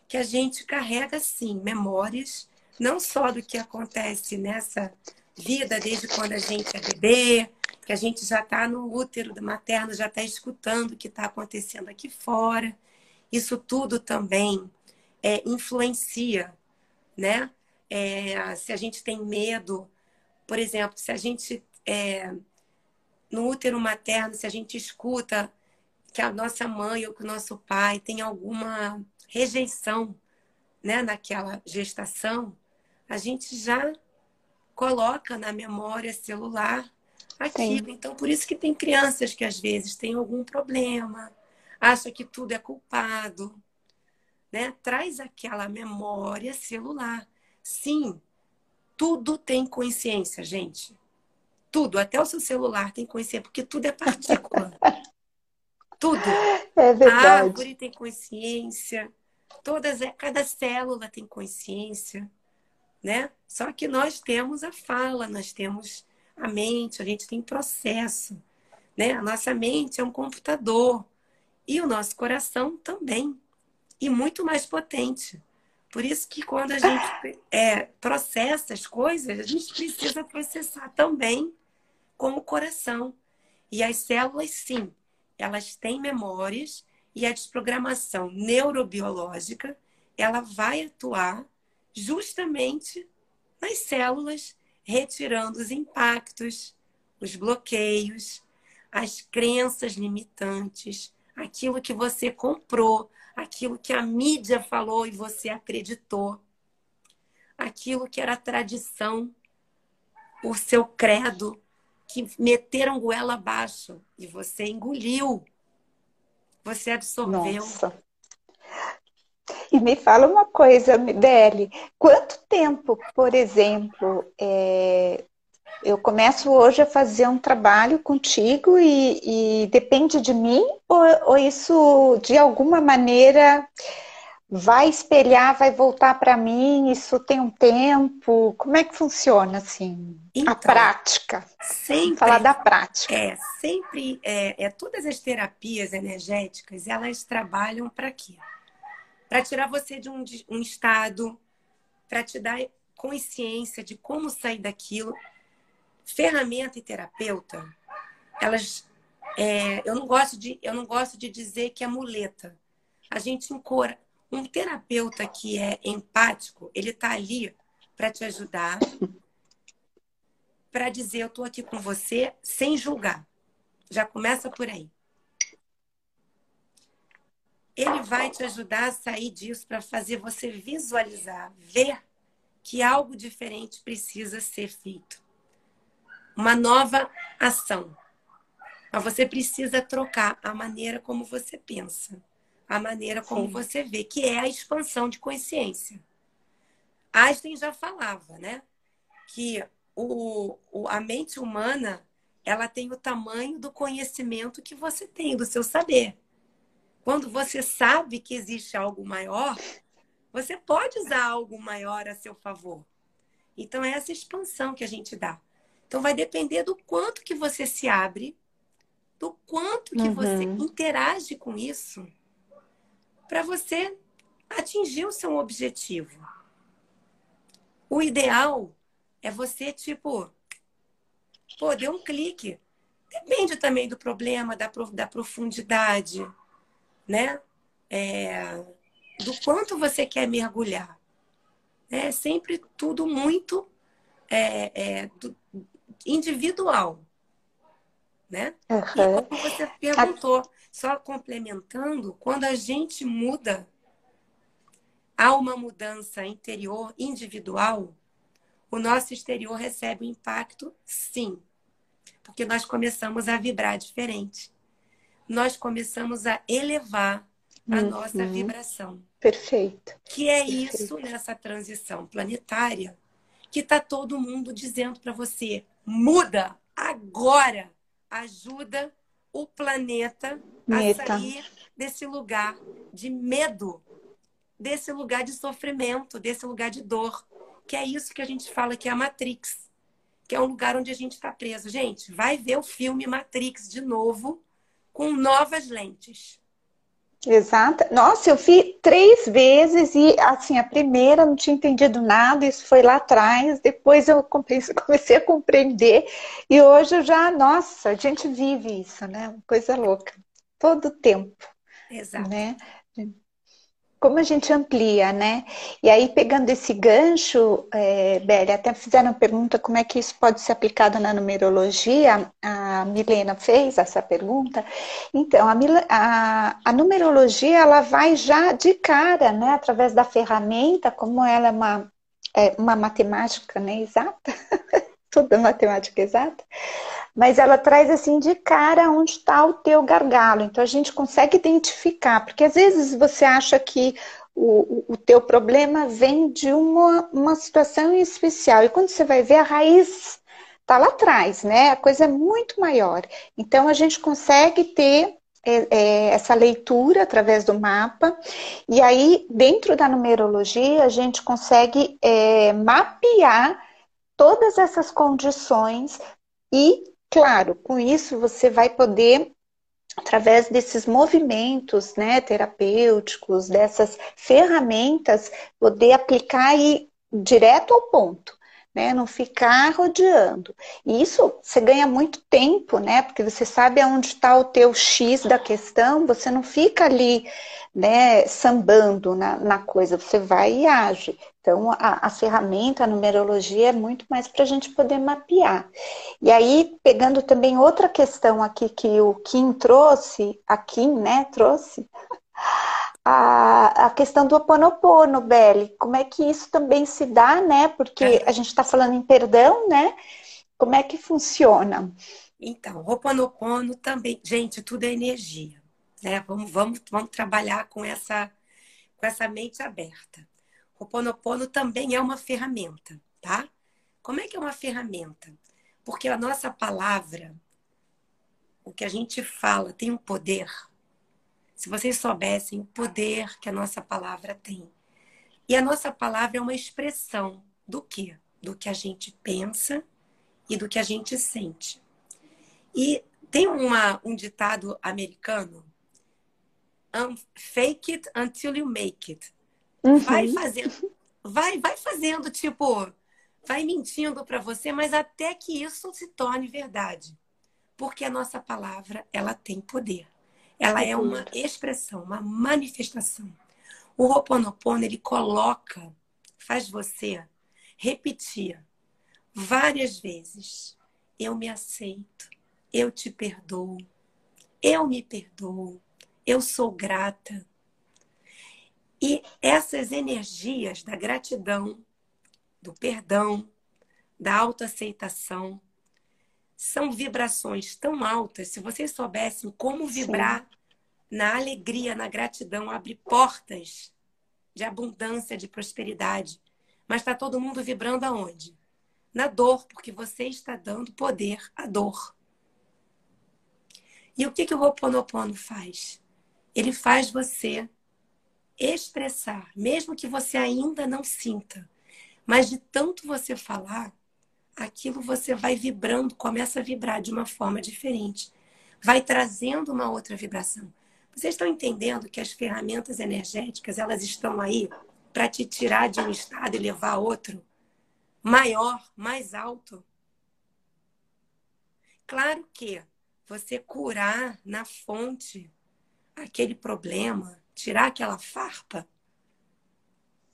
Que a gente carrega, sim, memórias, não só do que acontece nessa vida desde quando a gente é bebê, que a gente já está no útero materno, já está escutando o que está acontecendo aqui fora. Isso tudo também é, influencia, né? É, se a gente tem medo, por exemplo, se a gente é, no útero materno, se a gente escuta que a nossa mãe ou que o nosso pai tem alguma rejeição né, naquela gestação, a gente já coloca na memória celular aquilo. Sim. Então, por isso que tem crianças que às vezes têm algum problema, acha que tudo é culpado, né? Traz aquela memória celular. Sim, tudo tem consciência, gente. Tudo, até o seu celular tem consciência, porque tudo é partícula. tudo. É verdade. A árvore tem consciência, todas, é, cada célula tem consciência, né? Só que nós temos a fala, nós temos a mente, a gente tem processo, né? A nossa mente é um computador e o nosso coração também, e muito mais potente, Por isso que quando a gente é, processa as coisas, a gente precisa processar também com o coração. E as células, sim, elas têm memórias e a desprogramação neurobiológica, ela vai atuar justamente nas células, retirando os impactos, os bloqueios, as crenças limitantes, aquilo que você comprou, aquilo que a mídia falou e você acreditou, aquilo que era tradição, o seu credo, que meteram goela abaixo e você engoliu, você absorveu. Nossa. E me fala uma coisa, Deli, quanto tempo, por exemplo, é, eu começo hoje a fazer um trabalho contigo e, e depende de mim ou, ou, isso de alguma maneira vai espelhar, vai voltar para mim? Isso tem um tempo? Como é que funciona assim? Então, a prática. Sempre. Falar da prática. É, sempre. É, é, todas as terapias energéticas elas trabalham para quê? Para tirar você de um, de um estado, para te dar consciência de como sair daquilo ferramenta e terapeuta, elas, é, eu não gosto de, eu não gosto de dizer que é muleta. A gente encora, um terapeuta que é empático, ele está ali para te ajudar, para dizer eu estou aqui com você sem julgar. Já começa por aí. Ele vai te ajudar a sair disso para fazer você visualizar, ver que algo diferente precisa ser feito uma nova ação. Mas você precisa trocar a maneira como você pensa, a maneira como Sim. você vê, que é a expansão de consciência. Einstein já falava, né? Que o, o, a mente humana ela tem o tamanho do conhecimento que você tem, do seu saber. Quando você sabe que existe algo maior, você pode usar algo maior a seu favor. Então, é essa expansão que a gente dá. Então vai depender do quanto que você se abre, do quanto que uhum. você interage com isso para você atingir o seu objetivo. O ideal é você, tipo, pô, deu um clique. Depende também do problema, da, da profundidade, né? É, do quanto você quer mergulhar. É sempre tudo muito é, é, do, individual. Né? Uhum. E como você perguntou, só complementando, quando a gente muda, há uma mudança interior individual, o nosso exterior recebe um impacto, sim. Porque nós começamos a vibrar diferente. Nós começamos a elevar a uhum. nossa vibração. Perfeito. Que é Perfeito. isso nessa transição planetária que está todo mundo dizendo para você: muda agora, ajuda o planeta Meta. a sair desse lugar de medo, desse lugar de sofrimento, desse lugar de dor, que é isso que a gente fala que é a Matrix, que é um lugar onde a gente está preso. Gente, vai ver o filme Matrix de novo com novas lentes. Exato. Nossa, eu vi três vezes e, assim, a primeira não tinha entendido nada, isso foi lá atrás, depois eu comecei a compreender e hoje eu já, nossa, a gente vive isso, né? Coisa louca. Todo o tempo. Exato. Né? Como a gente amplia, né? E aí, pegando esse gancho, é, Beli, até fizeram a pergunta como é que isso pode ser aplicado na numerologia. A Milena fez essa pergunta. Então, a, a, a numerologia, ela vai já de cara, né? Através da ferramenta, como ela é uma, é uma matemática né, exata, toda matemática exata, mas ela traz assim de cara onde está o teu gargalo. Então a gente consegue identificar, porque às vezes você acha que o, o teu problema vem de uma, uma situação especial, e quando você vai ver a raiz está lá atrás, né? A coisa é muito maior. Então a gente consegue ter é, é, essa leitura através do mapa, e aí, dentro da numerologia, a gente consegue é, mapear todas essas condições e Claro, com isso você vai poder através desses movimentos né, terapêuticos, dessas ferramentas, poder aplicar e direto ao ponto né? Não ficar rodeando. E isso você ganha muito tempo, né? Porque você sabe aonde está o teu X da questão, você não fica ali, né, sambando na, na coisa, você vai e age. Então, a, a ferramenta, a numerologia é muito mais para a gente poder mapear. E aí, pegando também outra questão aqui que o Kim trouxe, a Kim, né, trouxe, a, a questão do oponopono, Beli, como é que isso também se dá, né? Porque é. a gente está falando em perdão, né? Como é que funciona? Então, o oponopono também, gente, tudo é energia, né? Vamos, vamos, vamos trabalhar com essa, com essa mente aberta. O oponopono também é uma ferramenta, tá? Como é que é uma ferramenta? Porque a nossa palavra, o que a gente fala, tem um poder se vocês soubessem o poder que a nossa palavra tem. E a nossa palavra é uma expressão do quê? Do que a gente pensa e do que a gente sente. E tem uma, um ditado americano: fake it until you make it. Uhum. Vai fazendo, vai, vai fazendo, tipo, vai mentindo para você, mas até que isso se torne verdade. Porque a nossa palavra, ela tem poder. Ela é uma expressão, uma manifestação. O Ho'oponopono, ele coloca, faz você repetir várias vezes: eu me aceito, eu te perdoo, eu me perdoo, eu sou grata. E essas energias da gratidão, do perdão, da autoaceitação, são vibrações tão altas. Se vocês soubessem como vibrar Sim. na alegria, na gratidão, abre portas de abundância, de prosperidade. Mas está todo mundo vibrando aonde? Na dor, porque você está dando poder à dor. E o que, que o Ho'oponopono faz? Ele faz você expressar, mesmo que você ainda não sinta. Mas de tanto você falar, aquilo você vai vibrando, começa a vibrar de uma forma diferente. Vai trazendo uma outra vibração. Vocês estão entendendo que as ferramentas energéticas, elas estão aí para te tirar de um estado e levar a outro maior, mais alto? Claro que você curar na fonte aquele problema, tirar aquela farpa,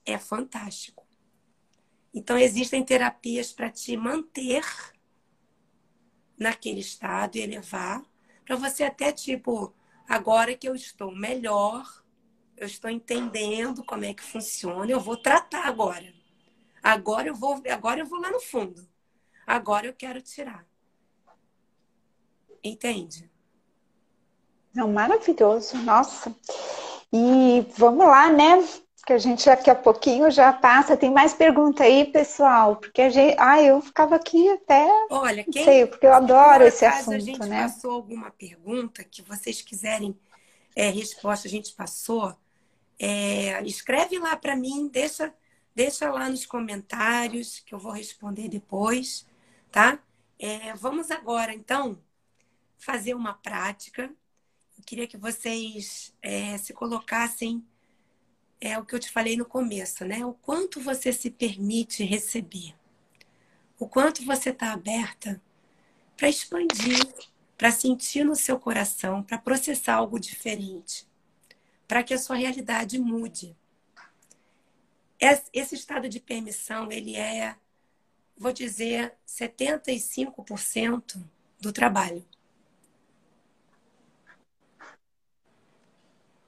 é fantástico. Então, existem terapias para te manter naquele estado e elevar, para você até tipo, agora que eu estou melhor, eu estou entendendo como é que funciona, eu vou tratar agora. Agora eu vou, agora eu vou lá no fundo. Agora eu quero tirar. Entende? Não, maravilhoso, nossa. E vamos lá, né? que a gente daqui a pouquinho já passa. Tem mais pergunta aí, pessoal? Porque a gente. Ah, eu ficava aqui até. Olha, quem. Sei, porque eu adoro esse assunto, a gente né? passou alguma pergunta que vocês quiserem é, resposta, a gente passou. É, escreve lá para mim, deixa, deixa lá nos comentários que eu vou responder depois, tá? É, vamos agora, então, fazer uma prática. Eu queria que vocês é, se colocassem é o que eu te falei no começo, né? O quanto você se permite receber, o quanto você está aberta para expandir, para sentir no seu coração, para processar algo diferente, para que a sua realidade mude. Esse estado de permissão, ele é, vou dizer, 75% do trabalho.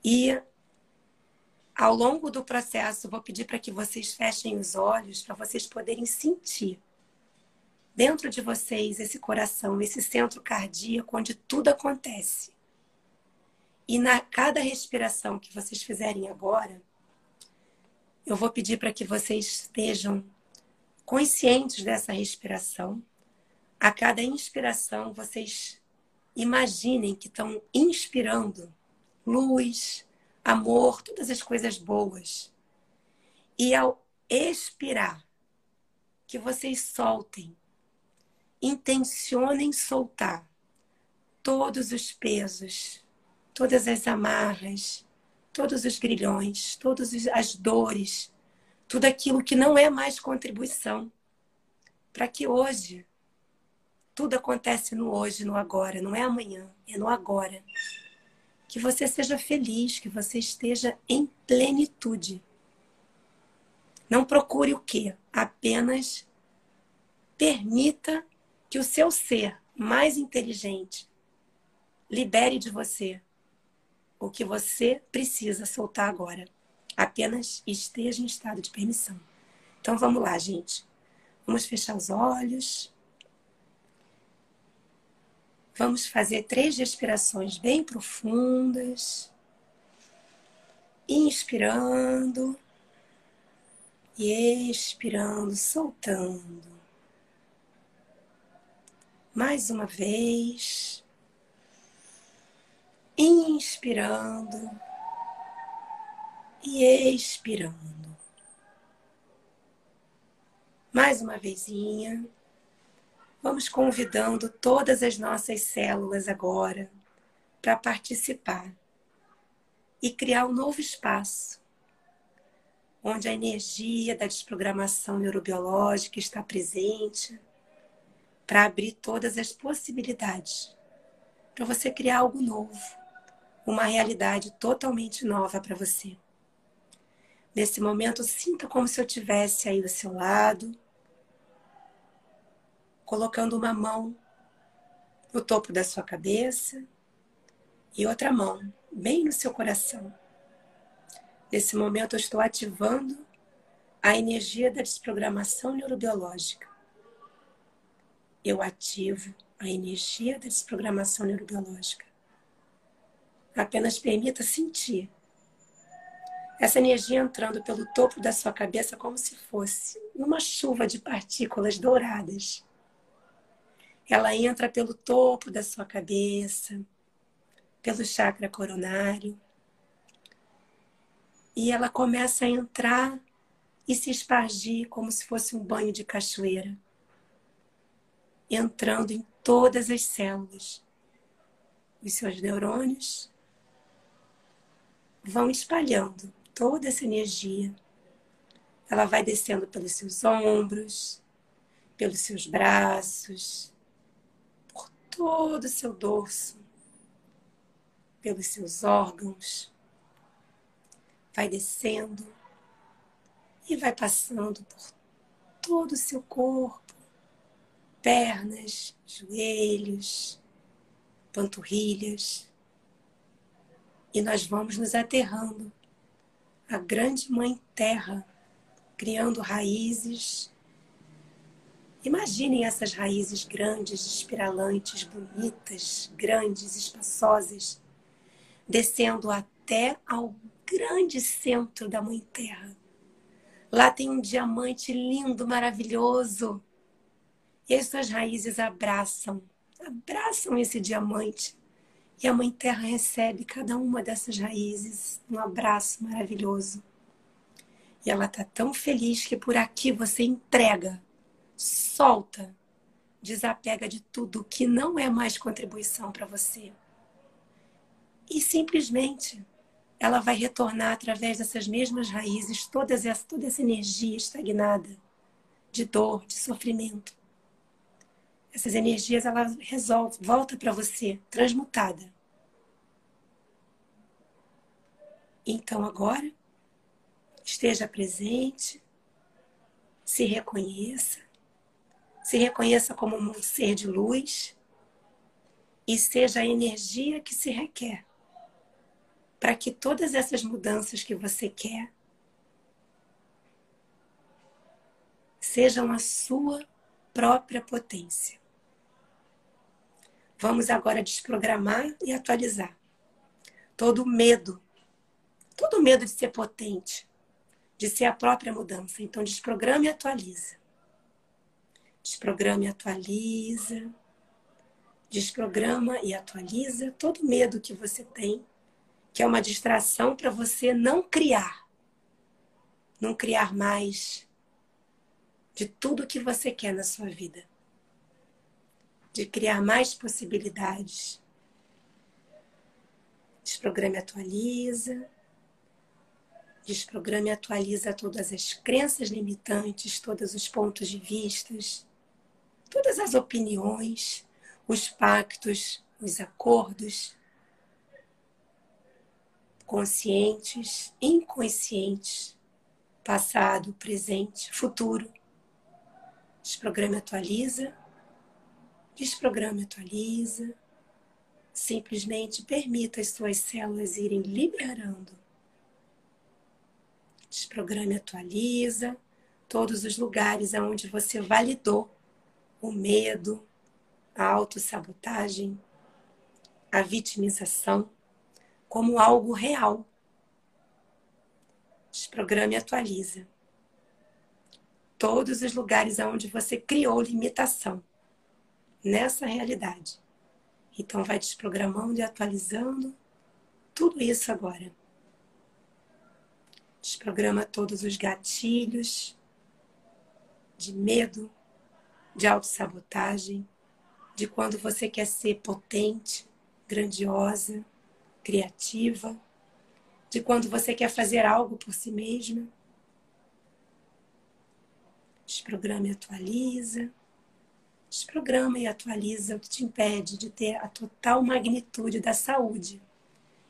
E ao longo do processo, vou pedir para que vocês fechem os olhos para vocês poderem sentir dentro de vocês esse coração, esse centro cardíaco onde tudo acontece. E na cada respiração que vocês fizerem agora, eu vou pedir para que vocês estejam conscientes dessa respiração. A cada inspiração, vocês imaginem que estão inspirando luz, amor, todas as coisas boas. E ao expirar, que vocês soltem, intencionem soltar todos os pesos, todas as amarras, todos os grilhões, todas as dores, tudo aquilo que não é mais contribuição, para que hoje tudo acontece no hoje, no agora, não é amanhã, é no agora. Que você seja feliz, que você esteja em plenitude. Não procure o quê? Apenas permita que o seu ser mais inteligente libere de você o que você precisa soltar agora. Apenas esteja em estado de permissão. Então vamos lá, gente. Vamos fechar os olhos. Vamos fazer três respirações bem profundas. Inspirando e expirando, soltando. Mais uma vez. Inspirando e expirando. Mais uma vezinha. Vamos convidando todas as nossas células agora para participar e criar um novo espaço onde a energia da desprogramação neurobiológica está presente para abrir todas as possibilidades para você criar algo novo, uma realidade totalmente nova para você. Nesse momento, sinta como se eu tivesse aí do seu lado, colocando uma mão no topo da sua cabeça e outra mão bem no seu coração. Nesse momento, eu estou ativando a energia da desprogramação neurobiológica. Eu ativo a energia da desprogramação neurobiológica. Apenas permita sentir essa energia entrando pelo topo da sua cabeça como se fosse uma chuva de partículas douradas. Ela entra pelo topo da sua cabeça, pelo chakra coronário, e ela começa a entrar e se espargir como se fosse um banho de cachoeira, entrando em todas as células. Os seus neurônios vão espalhando toda essa energia. Ela vai descendo pelos seus ombros, pelos seus braços, todo o seu dorso, pelos seus órgãos, vai descendo e vai passando por todo o seu corpo, pernas, joelhos, panturrilhas. E nós vamos nos aterrando à grande mãe terra, criando raízes. Imaginem essas raízes grandes, espiralantes, bonitas, grandes, espaçosas, descendo até ao grande centro da Mãe Terra. Lá tem um diamante lindo, maravilhoso. E as suas raízes abraçam, abraçam esse diamante. E a Mãe Terra recebe cada uma dessas raízes, um abraço maravilhoso. E ela está tão feliz que por aqui você entrega, solta, desapega de tudo que não é mais contribuição para você. E simplesmente ela vai retornar através dessas mesmas raízes todas essa, toda essa energia estagnada de dor, de sofrimento. Essas energias ela resolve, volta para você transmutada. Então agora esteja presente, se reconheça, se reconheça como um ser de luz e seja a energia que se requer para que todas essas mudanças que você quer sejam a sua própria potência. Vamos agora desprogramar e atualizar todo o medo, todo o medo de ser potente, de ser a própria mudança. Então, desprograma e atualiza. Desprograma e atualiza. Desprograma e atualiza todo medo que você tem que é uma distração para você não criar, não criar mais de tudo que você quer na sua vida, de criar mais possibilidades, Desprograma e atualiza. Desprograma e atualiza todas as crenças limitantes, todos os pontos de vistas, todas as opiniões, os pactos, os acordos, conscientes, inconscientes, passado, presente, futuro. Desprograma atualiza. Desprograma atualiza. Simplesmente permita as suas células irem liberando. Desprograma atualiza todos os lugares aonde você validou o medo, a autossabotagem, a vitimização como algo real. Desprograma e atualiza todos os lugares aonde você criou limitação nessa realidade. Então, vai desprogramando e atualizando tudo isso agora. Desprograma todos os gatilhos de medo, de autossabotagem, de quando você quer ser potente, grandiosa, criativa, de quando você quer fazer algo por si mesma. Desprograma e atualiza desprograma e atualiza o que te impede de ter a total magnitude da saúde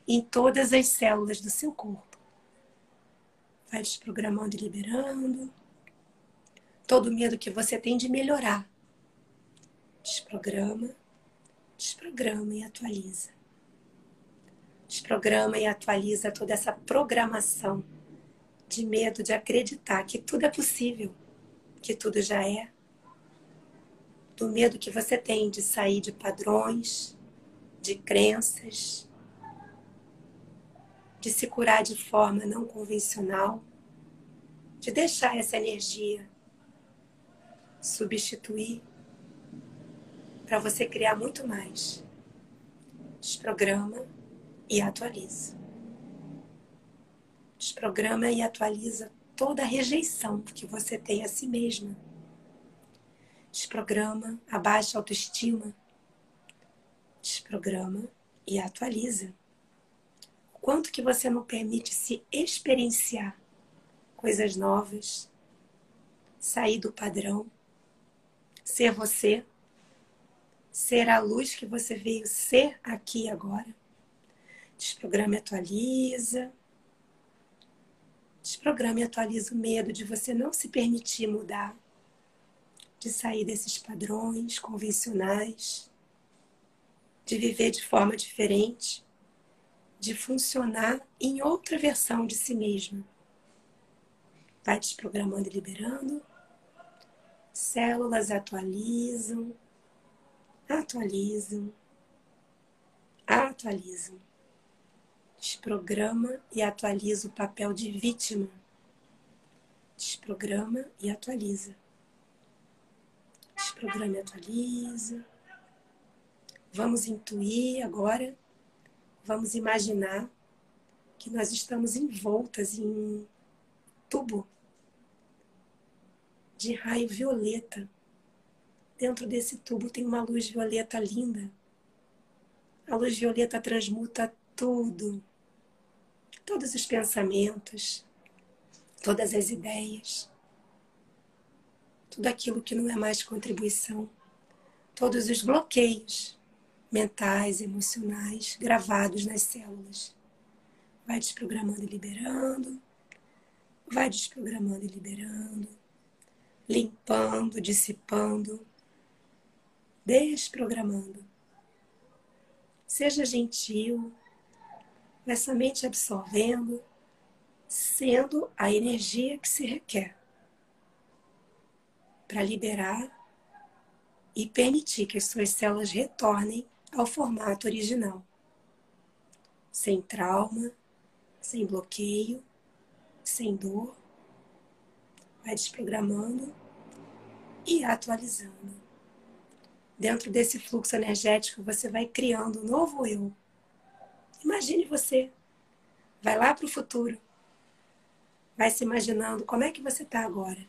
em todas as células do seu corpo. Vai desprogramando e liberando todo medo que você tem de melhorar. Desprograma, desprograma e atualiza. Desprograma e atualiza toda essa programação de medo de acreditar que tudo é possível, que tudo já é, do medo que você tem de sair de padrões, de crenças, de se curar de forma não convencional, de deixar essa energia substituir para você criar muito mais. Desprograma e atualiza. Desprograma e atualiza toda a rejeição que você tem a si mesma desprograma a baixa autoestima, desprograma e atualiza. Quanto que você não permite se experienciar coisas novas, sair do padrão, ser você, ser a luz que você veio ser aqui agora. Desprograma e atualiza. Desprograma e atualiza o medo de você não se permitir mudar de sair desses padrões convencionais, de viver de forma diferente, de funcionar em outra versão de si mesma. Vai desprogramando e liberando. Células atualizam, atualizam, atualizam. Desprograma e atualiza o papel de vítima. Desprograma e atualiza programa atualiza. Vamos intuir agora, vamos imaginar que nós estamos envoltas em tubo de raio violeta. Dentro desse tubo tem uma luz violeta linda. A luz violeta transmuta tudo, todos os pensamentos, todas as ideias tudo aquilo que não é mais contribuição, todos os bloqueios mentais, emocionais gravados nas células. Vai desprogramando e liberando, vai desprogramando e liberando, limpando, dissipando, desprogramando. Seja gentil, vai somente absorvendo, sendo a energia que se requer para liberar e permitir que as suas células retornem ao formato original. Sem trauma, sem bloqueio, sem dor. Vai desprogramando e atualizando. Dentro desse fluxo energético, você vai criando um novo eu. Imagine você. Vai lá para o futuro. Vai se imaginando como é que você está agora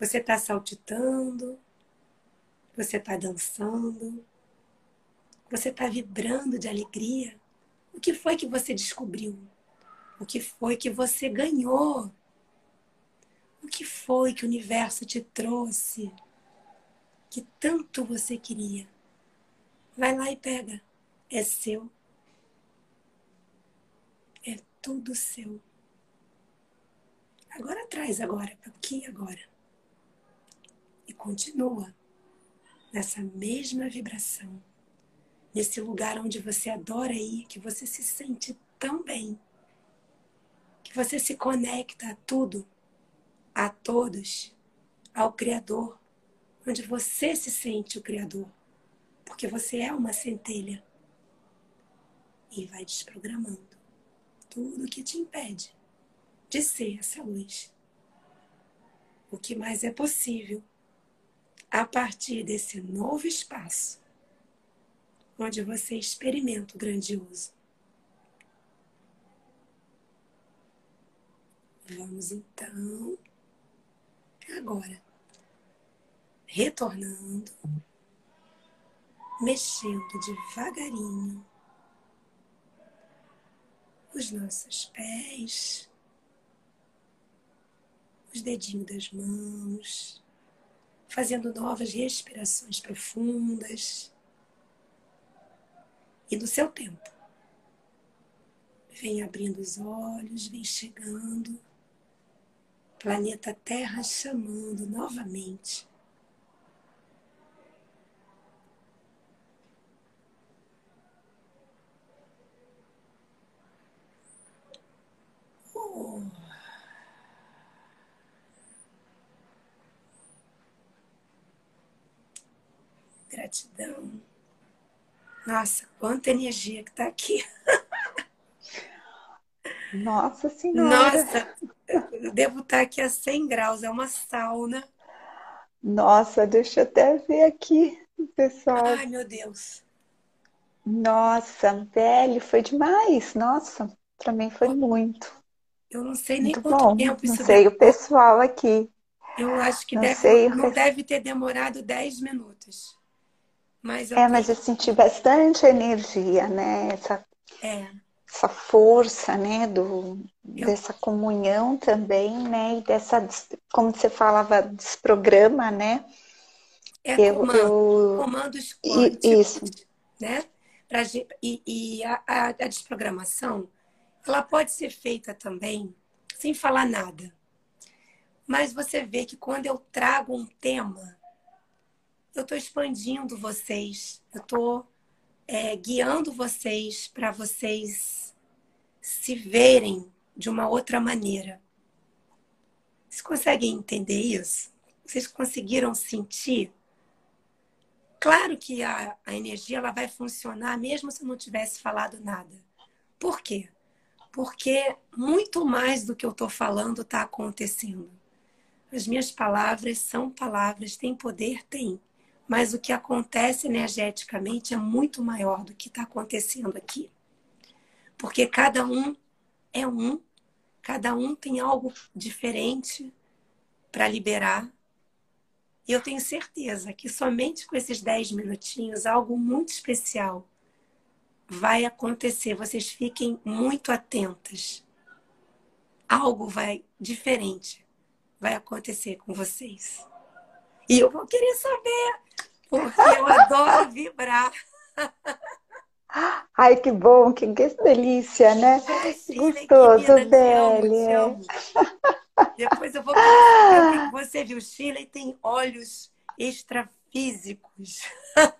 você está saltitando, você está dançando, você está vibrando de alegria, O que foi que você descobriu? O que foi que você ganhou? O que foi que o universo te trouxe que tanto você queria? Vai lá e pega. É seu. É tudo seu. Agora traz agora, para aqui agora. E continua nessa mesma vibração. Nesse lugar onde você adora ir, que você se sente tão bem. Que você se conecta a tudo, a todos, ao Criador, onde você se sente o Criador. Porque você é uma centelha. E vai desprogramando tudo que te impede de ser essa luz. O que mais é possível a partir desse novo espaço onde você experimenta o grandioso. Vamos então, agora, retornando, mexendo devagarinho os nossos pés, os dedinhos das mãos, fazendo novas respirações profundas. E no seu tempo, vem abrindo os olhos, vem chegando, planeta Terra chamando novamente. Oh. Gratidão. Nossa, quanta energia que está aqui. Nossa Senhora. Nossa, eu devo estar aqui a 100 graus, é uma sauna. Nossa, deixa eu até ver aqui, pessoal. Ai, meu Deus. Nossa, velho, foi demais. Nossa, para mim foi muito. Eu não sei nem Muito quanto bom. tempo Não isso sei deve. o pessoal aqui. Eu acho que Não deve, sei, não deve ter demorado 10 minutos. Mas É, mas eu senti bastante energia, né? Essa, é, essa força, né? Do, dessa comunhão também, né? E dessa, des- como você falava, desprograma, né? é Eu, comando, eu, comandos quânticos, isso. né? Pra, e e a, a, a desprogramação, ela pode ser feita também sem falar nada. Mas você vê que quando eu trago um tema, eu estou expandindo vocês, eu estou guiando vocês para vocês se verem de uma outra maneira. Vocês conseguem entender isso? Vocês conseguiram sentir? Claro que a, a energia ela vai funcionar mesmo se eu não tivesse falado nada. Por quê? Porque muito mais do que eu estou falando está acontecendo. As minhas palavras são palavras, têm poder? Tem. Mas o que acontece energeticamente é muito maior do que está acontecendo aqui. Porque cada um é um, cada um tem algo diferente para liberar. E eu tenho certeza que somente com esses 10 minutinhos, algo muito especial vai acontecer. Vocês fiquem muito atentas. Algo vai diferente vai acontecer com vocês. E eu vou querer saber, porque eu adoro vibrar. Ai, que bom, que, que delícia, né? Gostoso, amo, Belle. te amo. Depois eu vou você viu. Shirley tem olhos extrafísicos.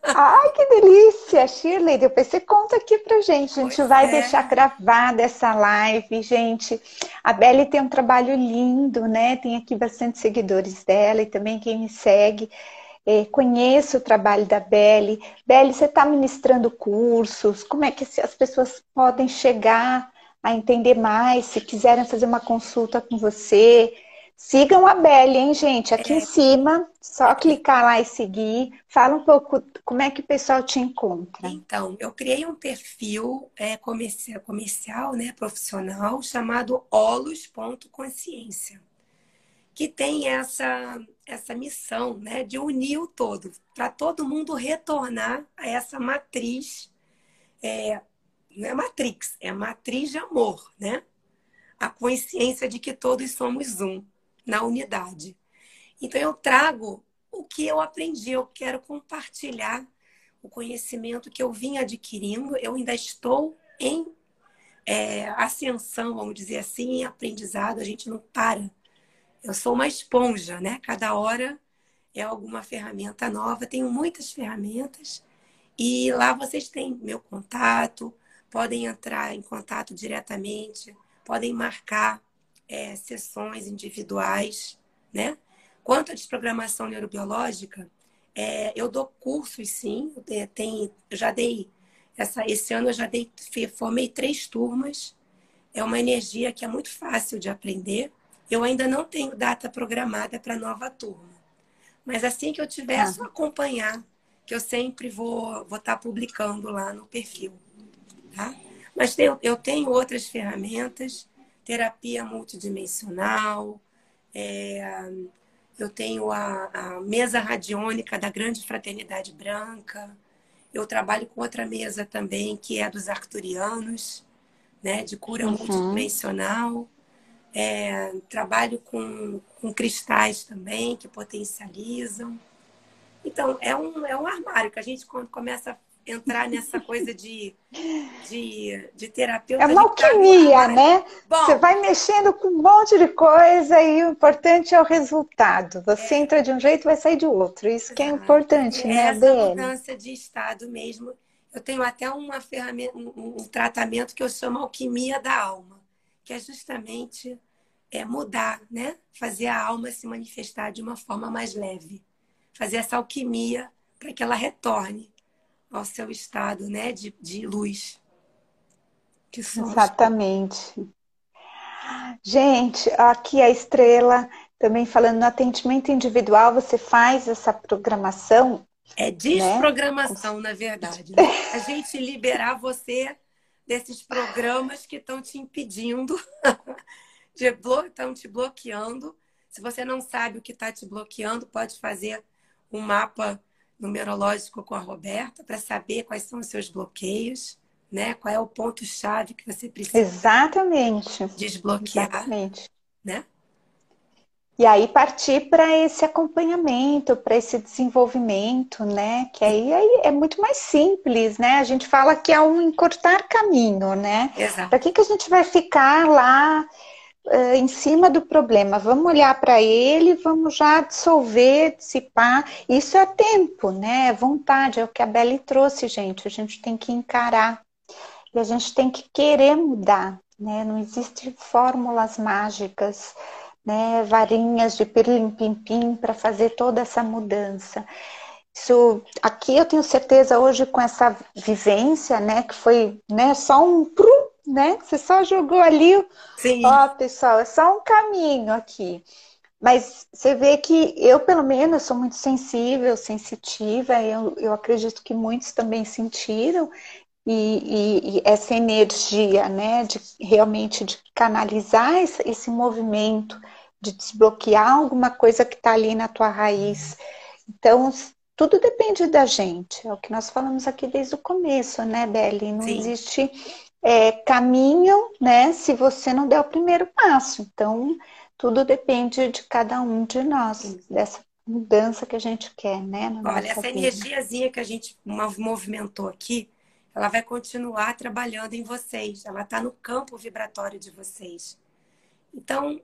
Ai, que delícia, Shirley. Depois você conta aqui pra gente. A gente Pois vai é. deixar gravada essa live, gente. A Belle tem um trabalho lindo, né? Tem aqui bastante seguidores dela e também quem me segue. É, o trabalho da Belle. Belle, você está ministrando cursos? Como é que as pessoas podem chegar a entender mais? Se quiserem fazer uma consulta com você, sigam a Belle, hein, gente? Aqui em cima, só clicar lá e seguir. Fala um pouco como é que o pessoal te encontra. Então, eu criei um perfil é, comercial, comercial, né, profissional, chamado olos.consciência, que tem essa, essa missão né, de unir o todo, para todo mundo retornar a essa matriz é, não é matrix, é matriz de amor, né? A consciência de que todos somos um na unidade. Então eu trago o que eu aprendi, eu quero compartilhar o conhecimento que eu vim adquirindo, eu ainda estou em é, ascensão, vamos dizer assim, em aprendizado, a gente não para. Eu sou uma esponja, né? Cada hora é alguma ferramenta nova, tenho muitas ferramentas e lá vocês têm meu contato, podem entrar em contato diretamente, podem marcar é, sessões individuais, né? Quanto à desprogramação neurobiológica, é, eu dou cursos, sim. Tem, já dei essa, esse ano eu já dei, formei três turmas. É uma energia que é muito fácil de aprender. Eu ainda não tenho data programada para nova turma. Mas assim que eu tiver, é só acompanhar, que eu sempre vou estar tá publicando lá no perfil, tá? Mas tem, eu tenho outras ferramentas, terapia multidimensional, é, eu tenho a, a, mesa radiônica da Grande Fraternidade Branca. Eu trabalho com outra mesa também, que é dos arcturianos, né, de cura uhum. multidimensional. É, trabalho com, com cristais também, que potencializam. Então, é um, é um armário que a gente, quando começa a entrar nessa coisa de, de, de terapeuta. É uma alquimia, né? Bom, Você vai mexendo com um monte de coisa e o importante é o resultado. Você é, entra de um jeito e vai sair de outro. Isso que é importante, é né, essa BL? mudança de estado mesmo. Eu tenho até uma ferramenta, um, um tratamento que eu chamo alquimia da alma, que é justamente é mudar, né? Fazer a alma se manifestar de uma forma mais leve. Fazer essa alquimia para que ela retorne ao seu estado né, de, de luz. Que Exatamente. Gente, aqui a estrela também falando no atendimento individual, você faz essa programação? É desprogramação, né? na verdade. Né? A gente liberar você desses programas que estão te impedindo, estão te bloqueando. Se você não sabe o que está te bloqueando, pode fazer um mapa numerológico com a Roberta para saber quais são os seus bloqueios, né? Qual é o ponto chave que você precisa Exatamente. desbloquear, Exatamente. né? E aí partir para esse acompanhamento, para esse desenvolvimento, né? Que aí, aí, é muito mais simples, né? A gente fala que é um encurtar caminho, né? Para que, que a gente vai ficar lá uh, em cima do problema. Vamos olhar para ele, vamos já dissolver, dissipar. Isso é tempo, né? É vontade, é o que a Belle trouxe, gente. A gente tem que encarar e a gente tem que querer mudar, né? Não existe fórmulas mágicas, né? Varinhas de pirlim-pim-pim para fazer toda essa mudança. Isso, aqui eu tenho certeza hoje com essa vivência, né, que foi, né, só um prum, né? Você só jogou ali. Sim. Ó, pessoal, é só um caminho aqui. Mas você vê que eu, pelo menos, sou muito sensível, sensitiva, eu, eu acredito que muitos também sentiram, e, e, e essa energia, né, de realmente de canalizar esse, esse movimento, de desbloquear alguma coisa que está ali na tua raiz. Então, tudo depende da gente, é o que nós falamos aqui desde o começo, né, Beli? Não Sim. existe é, caminham, né, se você não der o primeiro passo. Então, tudo depende de cada um de nós, dessa mudança que a gente quer, né? Olha, essa vida. energiazinha que a gente movimentou aqui, ela vai continuar trabalhando em vocês. Ela está no campo vibratório de vocês. Então,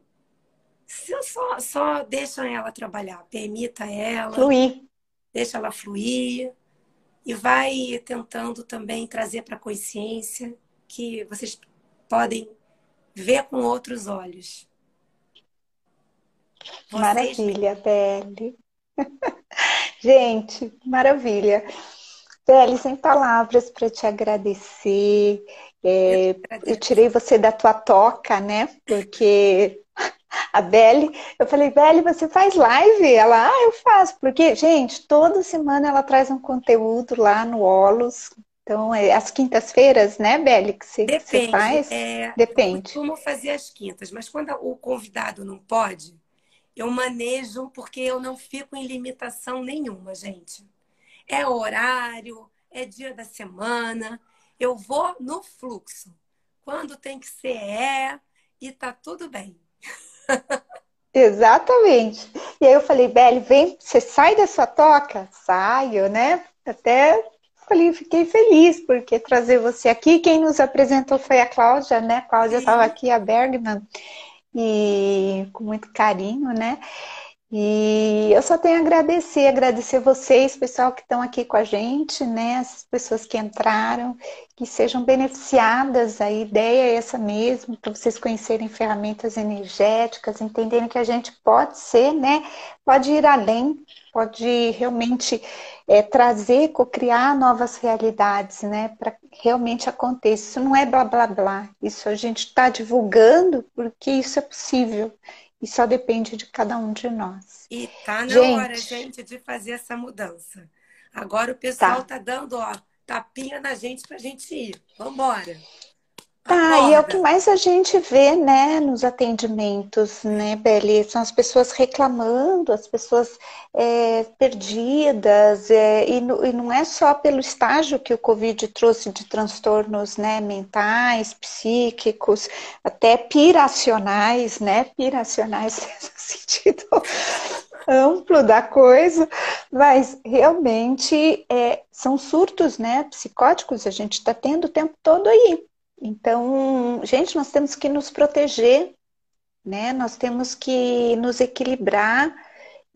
só, só deixa ela trabalhar, permita ela. Fluir. Deixa ela fluir. E vai tentando também trazer para a consciência que vocês podem ver com outros olhos. Vocês... Maravilha, Belle. Gente, maravilha. Belle, sem palavras para te agradecer. É, eu, eu, tirei você da tua toca, né? Porque a Belle, eu falei, Belle, você faz live? Ela, ah, eu faço. Porque, gente, toda semana ela traz um conteúdo lá no Olos, então, é as quintas-feiras, né, Beli, que você, Depende, você faz? É, Depende. Eu costumo fazer as quintas, mas quando o convidado não pode, eu manejo porque eu não fico em limitação nenhuma, gente. É horário, é dia da semana. Eu vou no fluxo. Quando tem que ser, é, e tá tudo bem. Exatamente. E aí eu falei, Beli, vem, você sai da sua toca? Saio, né? Até falei, fiquei feliz porque trazer você aqui. Quem nos apresentou foi a Cláudia, né? A Cláudia estava aqui, a Bergman, e com muito carinho, né? E eu só tenho a agradecer, agradecer vocês, pessoal que estão aqui com a gente, né? As pessoas que entraram, que sejam beneficiadas. A ideia é essa mesmo, para vocês conhecerem ferramentas energéticas, entenderem que a gente pode ser, né? Pode ir além, pode realmente é, trazer, co-criar novas realidades, né? Para realmente aconteça. Isso não é blá blá blá. Isso a gente está divulgando porque isso é possível. E só depende de cada um de nós. E tá na gente, hora, gente, de fazer essa mudança. Agora o pessoal tá, tá dando, ó, tapinha na gente pra gente ir. Vambora. Tá, e é o que mais a gente vê, né, nos atendimentos, né, Beli? São as pessoas reclamando, as pessoas é, perdidas, é, e, e, não é só pelo estágio que o Covid trouxe de transtornos, né, mentais, psíquicos, até piracionais, né, piracionais no sentido amplo da coisa, mas realmente é, são surtos, né, psicóticos, a gente está tendo o tempo todo aí. Então, gente, nós temos que nos proteger, né? Nós temos que nos equilibrar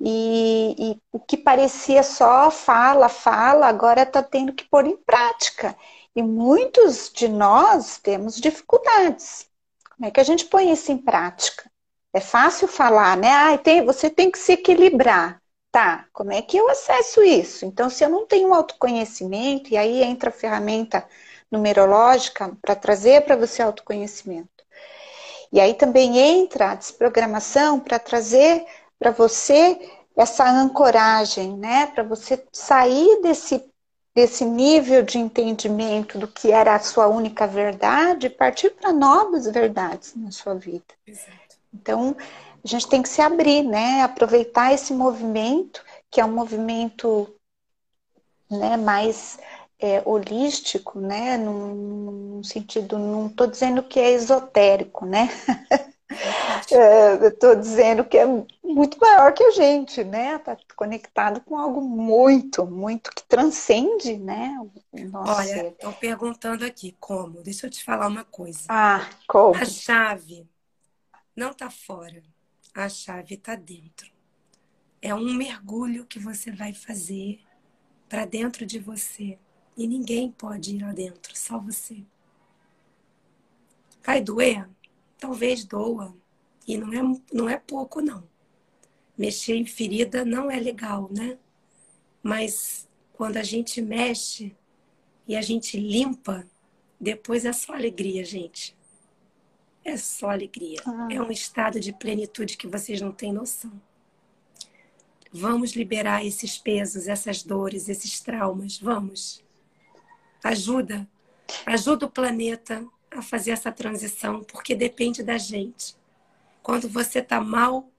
e, e o que parecia só fala, fala, agora está tendo que pôr em prática. E muitos de nós temos dificuldades. Como é que a gente põe isso em prática? É fácil falar, né? Ah, tem, você tem que se equilibrar. Tá, como é que eu acesso isso? Então, se eu não tenho autoconhecimento, e aí entra a ferramenta numerológica para trazer para você autoconhecimento. E aí também entra a desprogramação para trazer para você essa ancoragem, né? Para você sair desse, desse nível de entendimento do que era a sua única verdade e partir para novas verdades na sua vida. Exato. Então, a gente tem que se abrir, né? Aproveitar esse movimento, que é um movimento né, mais é, holístico, né? Num, sentido, não estou dizendo que é esotérico, né? é, estou dizendo que é muito maior que a gente, né? Está conectado com algo muito, muito que transcende, né? Olha, estão perguntando aqui como. Deixa eu te falar uma coisa. Ah, como? A chave não está fora, a chave está dentro. É um mergulho que você vai fazer para dentro de você e ninguém pode ir lá dentro, só você. Vai doer? Talvez doa. E não é, não é pouco, não. Mexer em ferida não é legal, né? Mas quando a gente mexe e a gente limpa, depois é só alegria, gente. É só alegria. Ah. É um estado de plenitude que vocês não têm noção. Vamos liberar esses pesos, essas dores, esses traumas. Vamos. Ajuda, ajuda o planeta a fazer essa transição, porque depende da gente. Quando você está mal,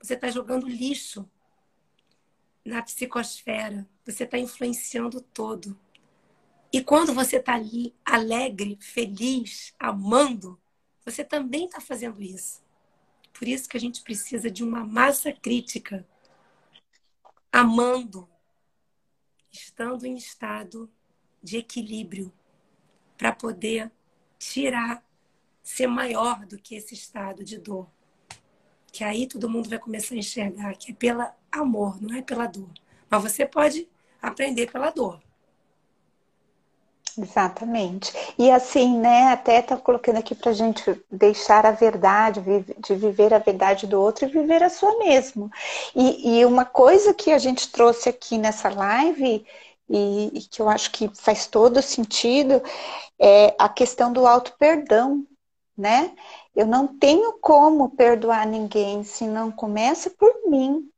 você está jogando lixo na psicosfera, você está influenciando todo. E quando você está ali alegre, feliz, amando, você também está fazendo isso. Por isso que a gente precisa de uma massa crítica, amando, estando em estado de equilíbrio para poder tirar, ser maior do que esse estado de dor. Que aí todo mundo vai começar a enxergar que é pela amor, não é pela dor. Mas você pode aprender pela dor. Exatamente. E assim, né, até tá colocando aqui pra gente deixar a verdade, de viver a verdade do outro e viver a sua mesmo. E, e uma coisa que a gente trouxe aqui nessa live e, e que eu acho que faz todo sentido, é a questão do auto-perdão, né? Eu não tenho como perdoar ninguém se não começa por mim.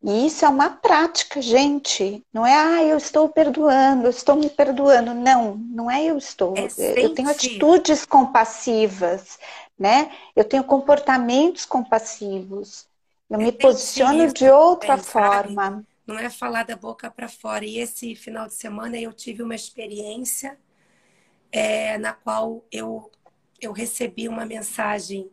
E isso é uma prática, gente. Não é, ah, eu estou perdoando, eu estou me perdoando. Não, não é eu estou. É eu tenho atitudes compassivas, né? Eu tenho comportamentos compassivos. Eu é me posiciono de outra forma não é falar da boca para fora. E esse final de semana eu tive uma experiência é, na qual eu, eu recebi uma mensagem.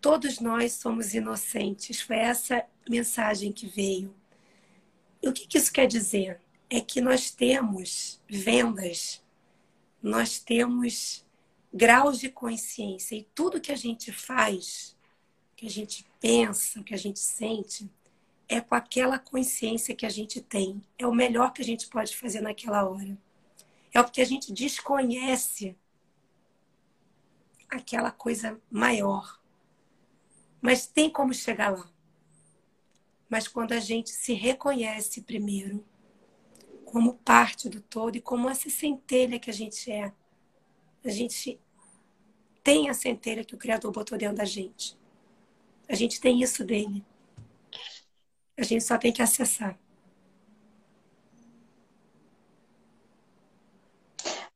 Todos nós somos inocentes. Foi essa mensagem que veio. E o que, que isso quer dizer? É que nós temos vendas, nós temos graus de consciência e tudo que a gente faz, que a gente pensa, que a gente sente, é com aquela consciência que a gente tem. É o melhor que a gente pode fazer naquela hora. É o que a gente desconhece aquela coisa maior. Mas tem como chegar lá. Mas quando a gente se reconhece primeiro como parte do todo e como essa centelha que a gente é, a gente tem a centelha que o Criador botou dentro da gente. A gente tem isso dele. A gente só tem que acessar.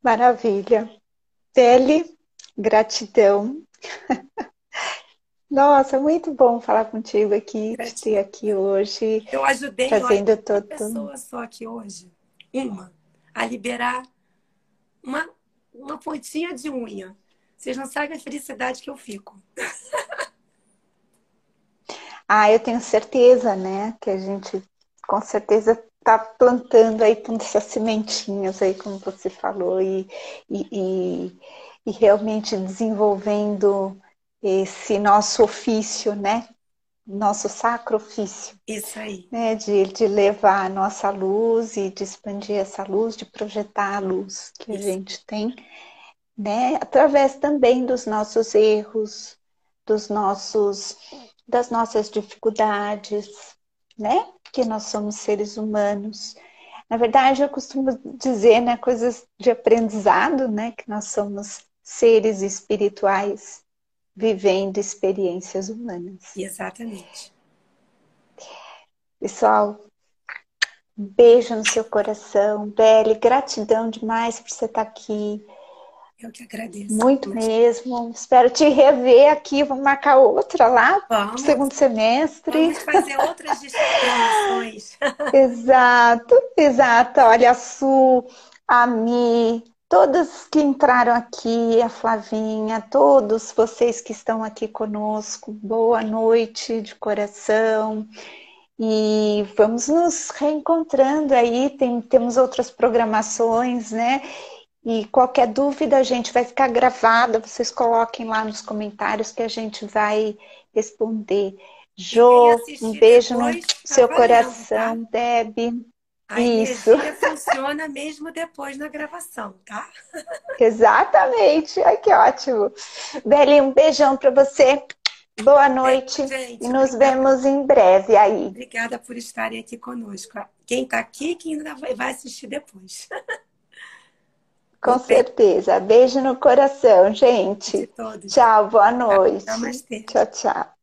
Maravilha. Tele, gratidão. Nossa, muito bom falar contigo aqui, te ter aqui hoje. Eu ajudei fazendo uma todo... pessoa só aqui hoje, uma, a liberar uma, uma pontinha de unha. Vocês não sabem a felicidade que eu fico. Ah, eu tenho certeza, né, que a gente com certeza está plantando aí com essas sementinhas aí, como você falou, e, e, e, realmente desenvolvendo esse nosso ofício, né? Nosso sacro ofício. Isso aí. Né? De, de levar a nossa luz e de expandir essa luz, de projetar a luz que Isso. a gente tem, né? Através também dos nossos erros, dos nossos das nossas dificuldades, né? Que nós somos seres humanos. Na verdade, eu costumo dizer, né, coisas de aprendizado, né, que nós somos seres espirituais vivendo experiências humanas. Exatamente. Pessoal, um beijo no seu coração, Belle, gratidão demais por você estar aqui. Eu que agradeço. Muito mesmo. Espero te rever aqui. Vamos marcar outra lá Vamos. segundo semestre. Vamos fazer outras distribuições. exato, exato. Olha, a Su, a Mi, todas que entraram aqui, a Flavinha, todos vocês que estão aqui conosco, boa noite de coração. E vamos nos reencontrando aí, tem, temos outras programações, né? E qualquer dúvida, a gente vai ficar gravada, vocês coloquem lá nos comentários que a gente vai responder. Jo, um beijo no seu tá coração, tá? Deb. A Isso. funciona mesmo depois na gravação, tá? Exatamente. Ai, que ótimo. Beli, um beijão para você. Boa noite. É, gente, e nos obrigada. vemos em breve aí. Obrigada por estarem aqui conosco. Quem está aqui, quem ainda vai assistir depois. Com certeza. Beijo no coração, gente. Tchau, boa noite. Tchau, tchau.